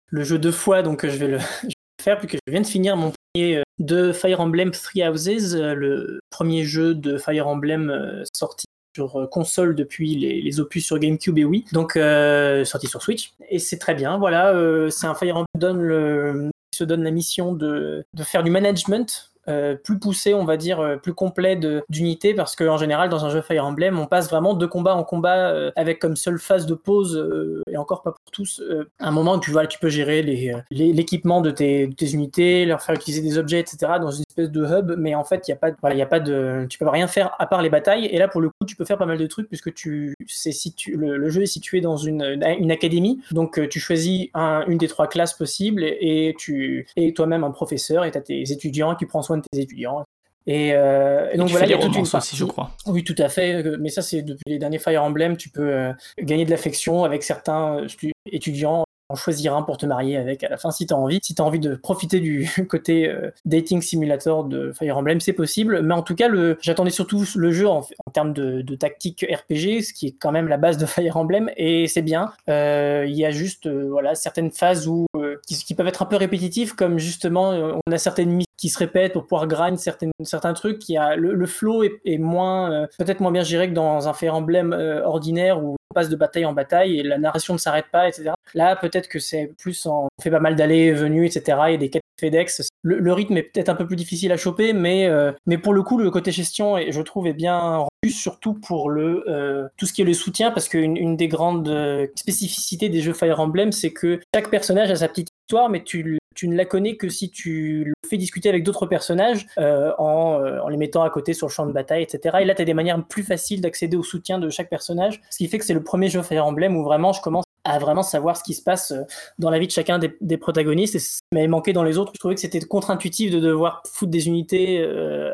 le jeu deux fois, donc euh, je vais le, je vais le faire, puisque je viens de finir mon premier euh, de Fire Emblem Three Houses, euh, le premier jeu de Fire Emblem euh, sorti sur euh, console depuis les, opus sur GameCube et Wii, donc euh, sorti sur Switch. Et c'est très bien, voilà, euh, c'est un Fire Emblem le- se donne la mission de, de faire du management euh, plus poussé, on va dire, euh, plus complet d'unité, parce qu'en général, dans un jeu Fire Emblem, on passe vraiment de combat en combat euh, avec comme seule phase de pause, euh, et encore pas pour tous, euh, un moment où tu, vois, tu peux gérer les, euh, les- l'équipement de tes, de tes unités, leur faire utiliser des objets, etc., dans une espèce de hub, mais en fait, il a pas, voilà, il y a pas de, tu peux rien faire à part les batailles, et là, pour le coup, tu peux faire pas mal de trucs, puisque tu, situ, le, le jeu est situé dans une, une académie, donc tu choisis un- une des trois classes possibles, et, tu es toi-même un professeur, et tu as tes étudiants, tu prends soin de tes étudiants. Et, euh, et donc voilà, il y a toute une partie. aussi, je crois. Oui, tout à fait. euh, Mais ça, c'est depuis les derniers Fire Emblem, tu peux euh, gagner de l'affection avec certains étudiants en choisir un pour te marier avec à la fin si t'as envie. Si t'as envie de profiter du côté euh, dating simulator de Fire Emblem, c'est possible. Mais en tout cas, le, j'attendais surtout le jeu en, en termes de, de tactique RPG, ce qui est quand même la base de Fire Emblem, et c'est bien. Euh, Il y a juste euh, voilà certaines phases où qui, qui peuvent être un peu répétitifs, comme justement on a certaines missions qui se répètent pour pouvoir grind certaines, certains trucs. A, le, le flow est, moins peut-être moins bien géré que dans un Fire Emblem ordinaire où passe de bataille en bataille et la narration ne s'arrête pas, etc. Là, peut-être que c'est plus en... On fait pas mal d'allées et venues, etc. Il y a des quêtes FedEx. Le, rythme est peut-être un peu plus difficile à choper, mais, euh, mais pour le coup, le côté gestion, est- je trouve, est bien rendu, surtout pour le, euh, tout ce qui est le soutien, parce qu'une une des grandes euh, spécificités des jeux Fire Emblem, c'est que chaque personnage a sa petite histoire, mais tu, tu ne la connais que si tu le fais discuter avec d'autres personnages euh, en, euh, en les mettant à côté sur le champ de bataille, etc. Et là, tu as des manières plus faciles d'accéder au soutien de chaque personnage, ce qui fait que c'est le premier jeu Fire Emblem où vraiment je commence à vraiment savoir ce qui se passe euh, dans la vie de chacun des, des protagonistes. Et ce m'avait manqué dans les autres, je trouvais que c'était contre-intuitif de devoir foutre des unités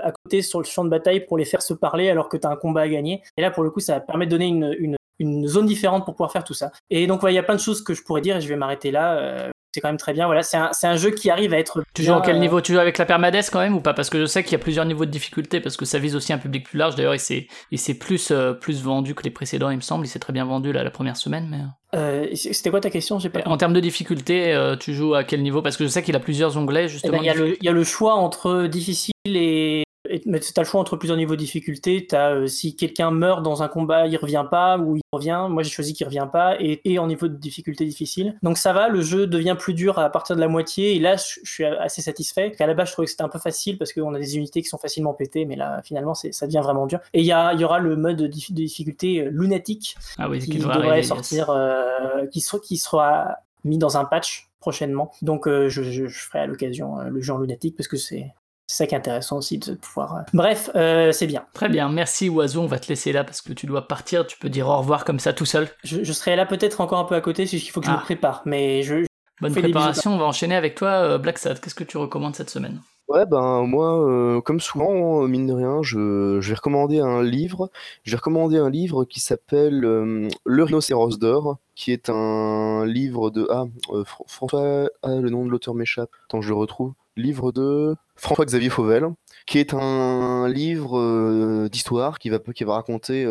à côté sur le champ de bataille pour les faire se parler alors que tu as un combat à gagner. Et là, pour le coup, ça permet de donner une, une, une zone différente pour pouvoir faire tout ça. Et donc, il y a plein de choses que je pourrais dire et je vais m'arrêter là. C'est quand même très bien. Voilà, c'est un, un jeu qui arrive à être. Tu joues à bien, quel euh, niveau? Tu joues avec la permadesse quand même ou pas? Parce que je sais qu'il y a plusieurs niveaux de difficulté parce que ça vise aussi un public plus large. D'ailleurs, il s'est, plus, euh, plus vendu que les précédents, il me semble. Il s'est très bien vendu là la première semaine. Mais euh, c'était quoi ta question? J'ai pas. en termes de difficulté, tu joues à quel niveau? Parce que je sais qu'il a plusieurs onglets Eh justement. ben, Il le- il y a le choix entre difficile et. Et- Mais tu as le choix entre plusieurs niveaux de difficulté. T'as, euh, si quelqu'un meurt dans un combat, il revient pas, ou il revient. Moi, j'ai choisi qu'il revient pas, et, et en niveau de difficulté difficile. Donc ça va, le jeu devient plus dur à partir de la moitié, et là, je je suis assez satisfait. Qu'à la base, je trouvais que c'était un peu facile, parce qu'on a des unités qui sont facilement pétées, mais là, finalement, ça devient vraiment dur. Et il y, y aura le mode de dif- de difficulté euh, lunatique, Ah oui, qui qui devrait arriver, sortir, euh, qui, sera, qui sera mis dans un patch prochainement. Donc euh, je, je- je ferai à l'occasion euh, le jeu en lunatique parce que c'est c'est ça qui est intéressant aussi de pouvoir. euh, Bref, euh, c'est bien. Très bien, merci Oiseau, on va te laisser là parce que tu dois partir, tu peux dire au revoir comme ça tout seul. Je, je serai là peut-être encore un peu à côté, c'est qu'il faut que je Ah. me prépare. Mais je, Bonne préparation, on va enchaîner avec toi euh, Black Sad. Qu'est-ce que tu recommandes cette semaine? Ouais, ben moi, euh, comme souvent, euh, mine de rien, je, vais recommander un livre. Je vais recommander un livre qui s'appelle euh, Le rhinocéros d'or, qui est un livre de... Ah, euh, Fr- François... Ah, le nom de l'auteur m'échappe. Attends, je le retrouve. Livre de François-Xavier Fauvel, qui est un livre euh, d'histoire qui va, qui va raconter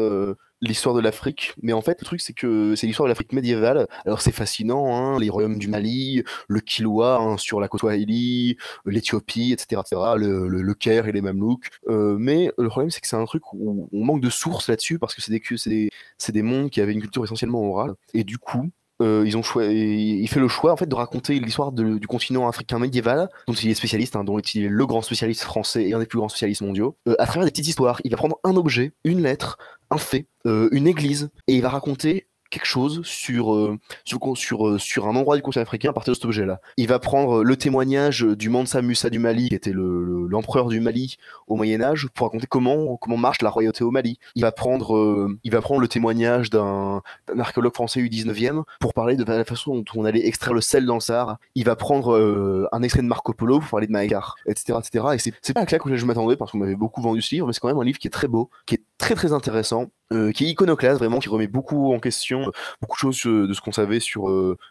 l'histoire de l'Afrique. Mais en fait, le truc, c'est que c'est l'histoire de l'Afrique médiévale. Alors c'est fascinant, hein, les royaumes du Mali, le Kilwa hein, sur la côte Swahili, l'Éthiopie, etc., etc., le, le, le Caire et les Mamelouks. Euh, mais le problème, c'est que c'est un truc où on manque de sources là-dessus parce que c'est des, des, des mondes qui avaient une culture essentiellement orale. Et du coup, euh, ils ont il fait le choix en fait de raconter l'histoire du continent africain médiéval, dont il est spécialiste, hein, dont il est le grand spécialiste français et un des plus grands spécialistes mondiaux, euh, à travers des petites histoires. Il va prendre un objet, une lettre, un fait, euh, une église, et il va raconter quelque chose sur, euh, euh, sur un endroit du continent africain à partir de cet objet-là. Il va prendre le témoignage du Mansa Musa du Mali, qui était le- le- l'empereur du Mali au Moyen Âge, pour raconter comment, comment marche la royauté au Mali. Il va prendre, euh, il va prendre le témoignage d'un archéologue français du 19e pour parler de la façon dont on allait extraire le sel dans le Sahara. Il va prendre euh, un extrait de Marco Polo pour parler de Maïgar, etc., etc. Et c'est pas à claque que je m'attendais parce qu'on m'avait beaucoup vendu ce livre, mais c'est quand même un livre qui est très beau, qui très très intéressant, euh, qui est iconoclaste vraiment, qui remet beaucoup en question euh, beaucoup de choses euh, de ce qu'on savait sur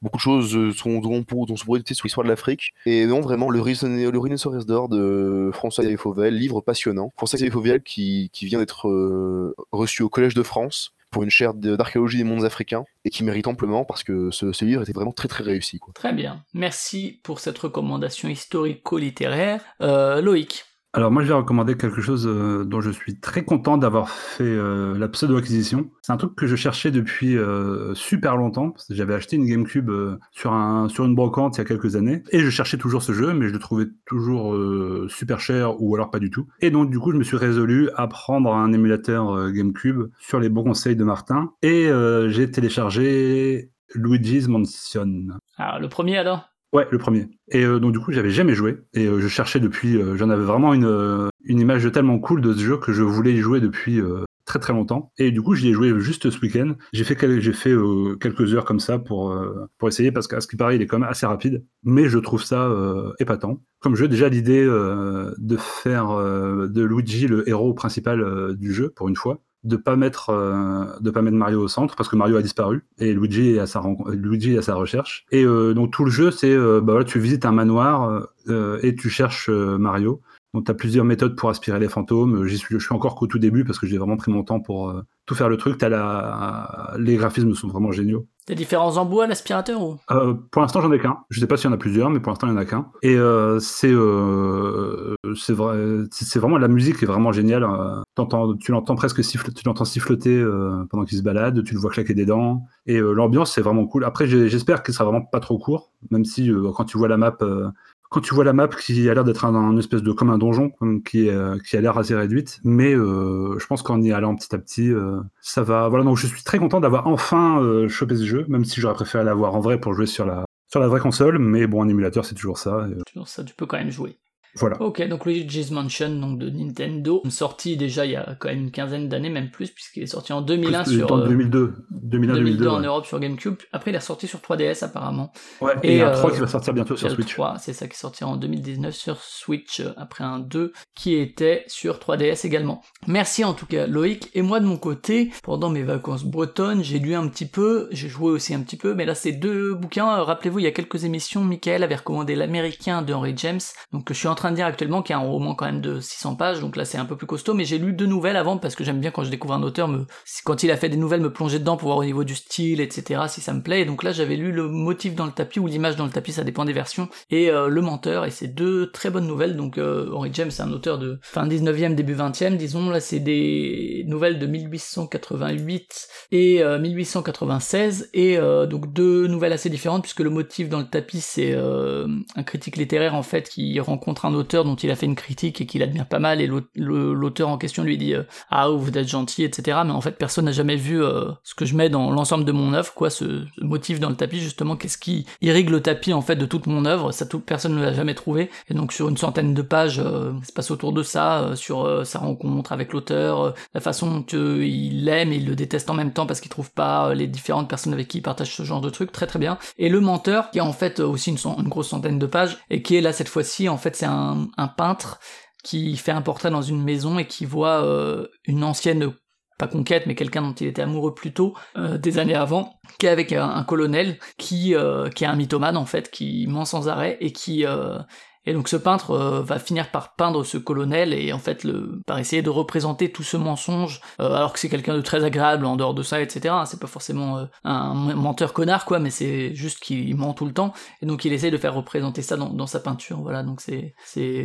beaucoup de choses dont, on pour- dont on pourrait douter sur l'histoire de l'Afrique. Et non, vraiment, le, le Rhinocéros d'or de François-Xavier Fauvel, livre passionnant. François-Xavier Fauvel qui, qui vient d'être reçu au Collège de France pour une chaire d'archéologie des mondes africains et qui mérite amplement parce que ce, livre était vraiment très très réussi. Très bien, merci pour cette recommandation historico-littéraire. Loïc, Alors moi je vais recommander quelque chose euh, dont je suis très content d'avoir fait euh, la pseudo-acquisition. C'est un truc que je cherchais depuis euh, super longtemps. J'avais acheté une GameCube sur, un, sur une brocante il y a quelques années. Et je cherchais toujours ce jeu, mais je le trouvais toujours super cher ou alors pas du tout. Et donc du coup je me suis résolu à prendre un émulateur GameCube sur les bons conseils de Martin. Et j'ai téléchargé Luigi's Mansion. alors le premier alors? Ouais, le premier. Et euh, donc du coup, j'avais jamais joué et euh, je cherchais depuis. euh, J'en avais vraiment une une image tellement cool de ce jeu que je voulais y jouer depuis très très longtemps. Et du coup, j'y ai joué juste ce week-end. J'ai fait quelques heures comme ça pour essayer parce qu'à ce qui paraît, il est quand même assez rapide. Mais je trouve ça épatant. Comme jeu, déjà l'idée de faire de Luigi le héros principal du jeu pour une fois. De pas mettre euh, de pas mettre Mario au centre parce que Mario a disparu et Luigi est à sa Luigi est à sa recherche. Et euh, donc tout le jeu c'est euh, bah voilà, tu visites un manoir euh, et tu cherches euh, Mario. Donc tu as plusieurs méthodes pour aspirer les fantômes. J'y suis, je suis encore qu'au tout début parce que j'ai vraiment pris mon temps pour euh, tout faire le truc. La... Les graphismes sont vraiment géniaux. T'as différents embouts à l'aspirateur ou? Euh, pour l'instant, j'en ai qu'un. Je sais pas s'il y en a plusieurs, mais pour l'instant, il y en a qu'un. Et euh, c'est euh, c'est vrai, c'est vraiment la musique est vraiment géniale. Euh, tu l'entends presque siffler, tu l'entends siffloter euh, pendant qu'il se balade. Tu le vois claquer des dents. Et euh, l'ambiance, c'est vraiment cool. Après, j'espère qu'il sera vraiment pas trop court, même si euh, quand tu vois la map. Quand tu vois la map qui a l'air d'être un, espèce de comme un donjon, qui, euh, qui a l'air assez réduite, mais euh, je pense qu'en y allant petit à petit, euh, ça va. Voilà, donc je suis très content d'avoir enfin chopé ce jeu, même si j'aurais préféré l'avoir en vrai pour jouer sur la sur la vraie console, mais bon, un émulateur c'est toujours ça. Toujours ça, tu peux quand même jouer. Voilà. Ok, donc Luigi's Mansion donc de Nintendo, sorti déjà il y a quand même une quinzaine d'années, même plus, puisqu'il est sorti en 2001 Plus- sur en euh, 2002, 2001, 2002 2002. en. Europe sur GameCube. Après, il est ressorti sur 3DS apparemment. Ouais, et il y a un euh, 3 qui va sortir bientôt sur Switch. 3, c'est ça qui est sorti en 2019 sur Switch euh, après un 2 qui était sur 3DS également. Merci en tout cas Loïc. Et moi de mon côté, pendant mes vacances bretonnes, j'ai lu un petit peu, j'ai joué aussi un petit peu, mais là c'est deux bouquins. Euh, Rappelez-vous, il y a quelques émissions, Michael avait recommandé l'américain de Henry James, donc je suis en train de lire actuellement, qui est un roman quand même de 600 pages, donc là c'est un peu plus costaud, mais j'ai lu deux nouvelles avant parce que j'aime bien quand je découvre un auteur, me... quand il a fait des nouvelles, me plonger dedans pour voir au niveau du style, etc., si ça me plaît. Et donc là j'avais lu le motif dans le tapis ou l'image dans le tapis, ça dépend des versions, et euh, Le Menteur, et c'est deux très bonnes nouvelles. Donc euh, Henry James, c'est un auteur de fin 19e, début 20e, disons, là c'est des nouvelles de 1888 et euh, 1896, et euh, donc deux nouvelles assez différentes, puisque le motif dans le tapis, c'est euh, un critique littéraire en fait qui rencontre un auteur dont il a fait une critique et qu'il admire pas mal, et l'auteur en question lui dit euh, Ah, vous êtes gentil, etc. Mais en fait, personne n'a jamais vu euh, ce que je mets dans l'ensemble de mon œuvre, quoi, ce, motif dans le tapis, justement, qu'est-ce qui irrigue le tapis en fait de toute mon œuvre, ça toute personne ne l'a jamais trouvé, et donc sur une centaine de pages, euh, ça se passe autour de ça, euh, sur euh, sa rencontre avec l'auteur, euh, la façon dont euh, il l'aime et il le déteste en même temps parce qu'il trouve pas euh, les différentes personnes avec qui il partage ce genre de trucs, très très bien. Et le menteur, qui est en fait euh, aussi une, une grosse centaine de pages, et qui est là cette fois-ci, en fait c'est un, un peintre qui fait un portrait dans une maison et qui voit euh, une ancienne pas conquête, mais quelqu'un dont il était amoureux plus tôt, euh, des années avant, qui est avec un, colonel qui, euh, qui est un mythomane en fait, qui ment sans arrêt et qui et donc ce peintre euh, va finir par peindre ce colonel et en fait le, par essayer de représenter tout ce mensonge, euh, alors que c'est quelqu'un de très agréable en dehors de ça, etc. C'est pas forcément euh, un menteur connard quoi, mais c'est juste qu'il ment tout le temps et donc il essaie de faire représenter ça dans, sa peinture. Voilà, donc c'est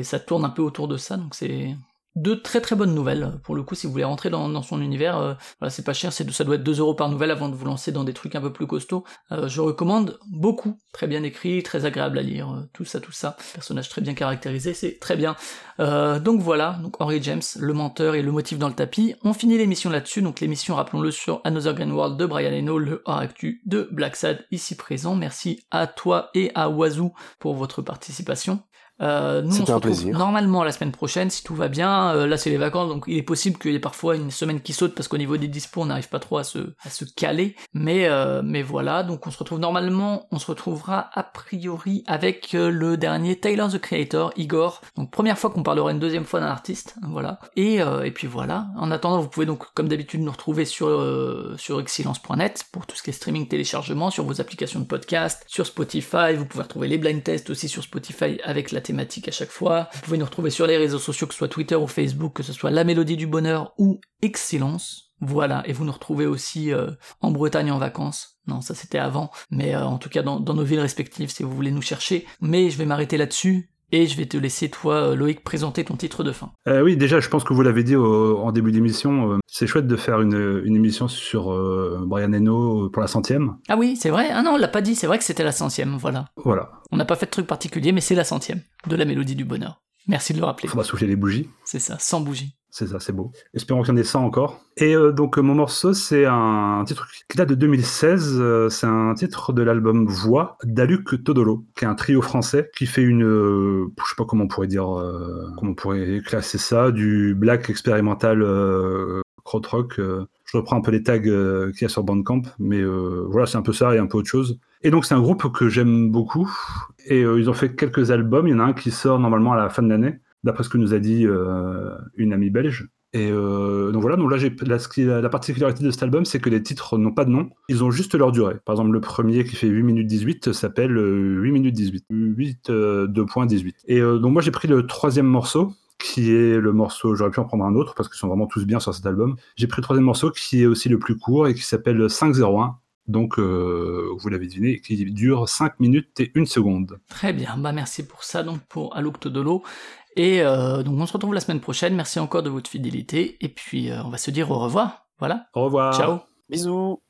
ça tourne un peu autour de ça, donc c'est deux très très bonnes nouvelles. Pour le coup si vous voulez rentrer dans, son univers euh, voilà c'est pas cher c'est ça doit être 2 euros par nouvelle avant de vous lancer dans des trucs un peu plus costauds. Euh, je recommande beaucoup. Très bien écrit très agréable à lire euh, tout ça tout ça. Personnage très bien caractérisé c'est très bien. Euh, donc voilà donc Henry James le menteur et le motif dans le tapis. On finit l'émission là-dessus. Donc l'émission rappelons-le sur Another Green World de Brian Eno le hors actu de Black Sad ici présent. Merci à toi et à Wazoo pour votre participation euh, nous, on C'était se un plaisir. normalement la semaine prochaine si tout va bien. Euh, là, c'est les vacances, donc il est possible qu'il y ait parfois une semaine qui saute parce qu'au niveau des dispos, on n'arrive pas trop à se, à se caler. Mais, euh, mais voilà, donc on se retrouve normalement, on se retrouvera a priori avec euh, le dernier Tyler the Creator, Igor. Donc première fois qu'on parlera une deuxième fois d'un artiste, voilà. Et, euh, et puis voilà. En attendant, vous pouvez donc comme d'habitude nous retrouver sur euh, sur excellence.net pour tout ce qui est streaming, téléchargement, sur vos applications de podcast, sur Spotify. Vous pouvez retrouver les blind tests aussi sur Spotify avec la thématique à chaque fois. Vous pouvez nous retrouver sur les réseaux sociaux, que ce soit Twitter ou Facebook, que ce soit La Mélodie du Bonheur ou Excellence. Voilà, et vous nous retrouvez aussi euh, en Bretagne en vacances. Non, ça c'était avant, mais euh, en tout cas dans, dans nos villes respectives si vous voulez nous chercher. Mais je vais m'arrêter là-dessus et je vais te laisser toi, euh, Loïc, présenter ton titre de fin. Euh, oui, déjà, je pense que vous l'avez dit au- en début d'émission, euh, c'est chouette de faire une, une émission sur euh, Brian Eno pour la centième. Ah oui, c'est vrai. Ah non, on l'a pas dit. C'est vrai que c'était la centième. Voilà. Voilà, On n'a pas fait de truc particulier, mais c'est la centième de la Mélodie du Bonheur. Merci de le rappeler. faudra souffler les bougies. C'est ça, sans bougie. C'est ça, c'est beau. Espérons qu'il y en ait 100 encore. Et euh, donc, euh, mon morceau, c'est un titre qui date de 2016. euh, c'est un titre de l'album Voix d'Aluc Todolo, qui est un trio français qui fait une. euh, je sais pas comment on pourrait dire. comment on pourrait classer ça. Du black expérimental euh. je reprends un peu les tags qu'il y a sur Bandcamp. Mais voilà, c'est un peu ça et un peu autre chose. Et donc, c'est un groupe que j'aime beaucoup. Et ils ont fait quelques albums. Il y en a un qui sort normalement à la fin de l'année d'après ce que nous a dit euh, une amie belge. Et euh, donc voilà, donc là, la, particularité de cet album, c'est que les titres n'ont pas de nom, ils ont juste leur durée. Par exemple, le premier qui fait 8 minutes 18 s'appelle euh, 8 minutes 18, 8 euh, 2.18. Et euh, donc moi, j'ai pris le troisième morceau, qui est le morceau, j'aurais pu en prendre un autre parce qu'ils sont vraiment tous bien sur cet album. J'ai pris le troisième morceau qui est aussi le plus court et qui s'appelle 501. Donc, euh, vous l'avez deviné, qui dure 5 minutes et 1 seconde. Très bien, bah merci pour ça, donc pour Alok Todolo. Et euh, donc on se retrouve la semaine prochaine, merci encore de votre fidélité, et puis euh, on va se dire au revoir, voilà. Au revoir. Ciao Bisous.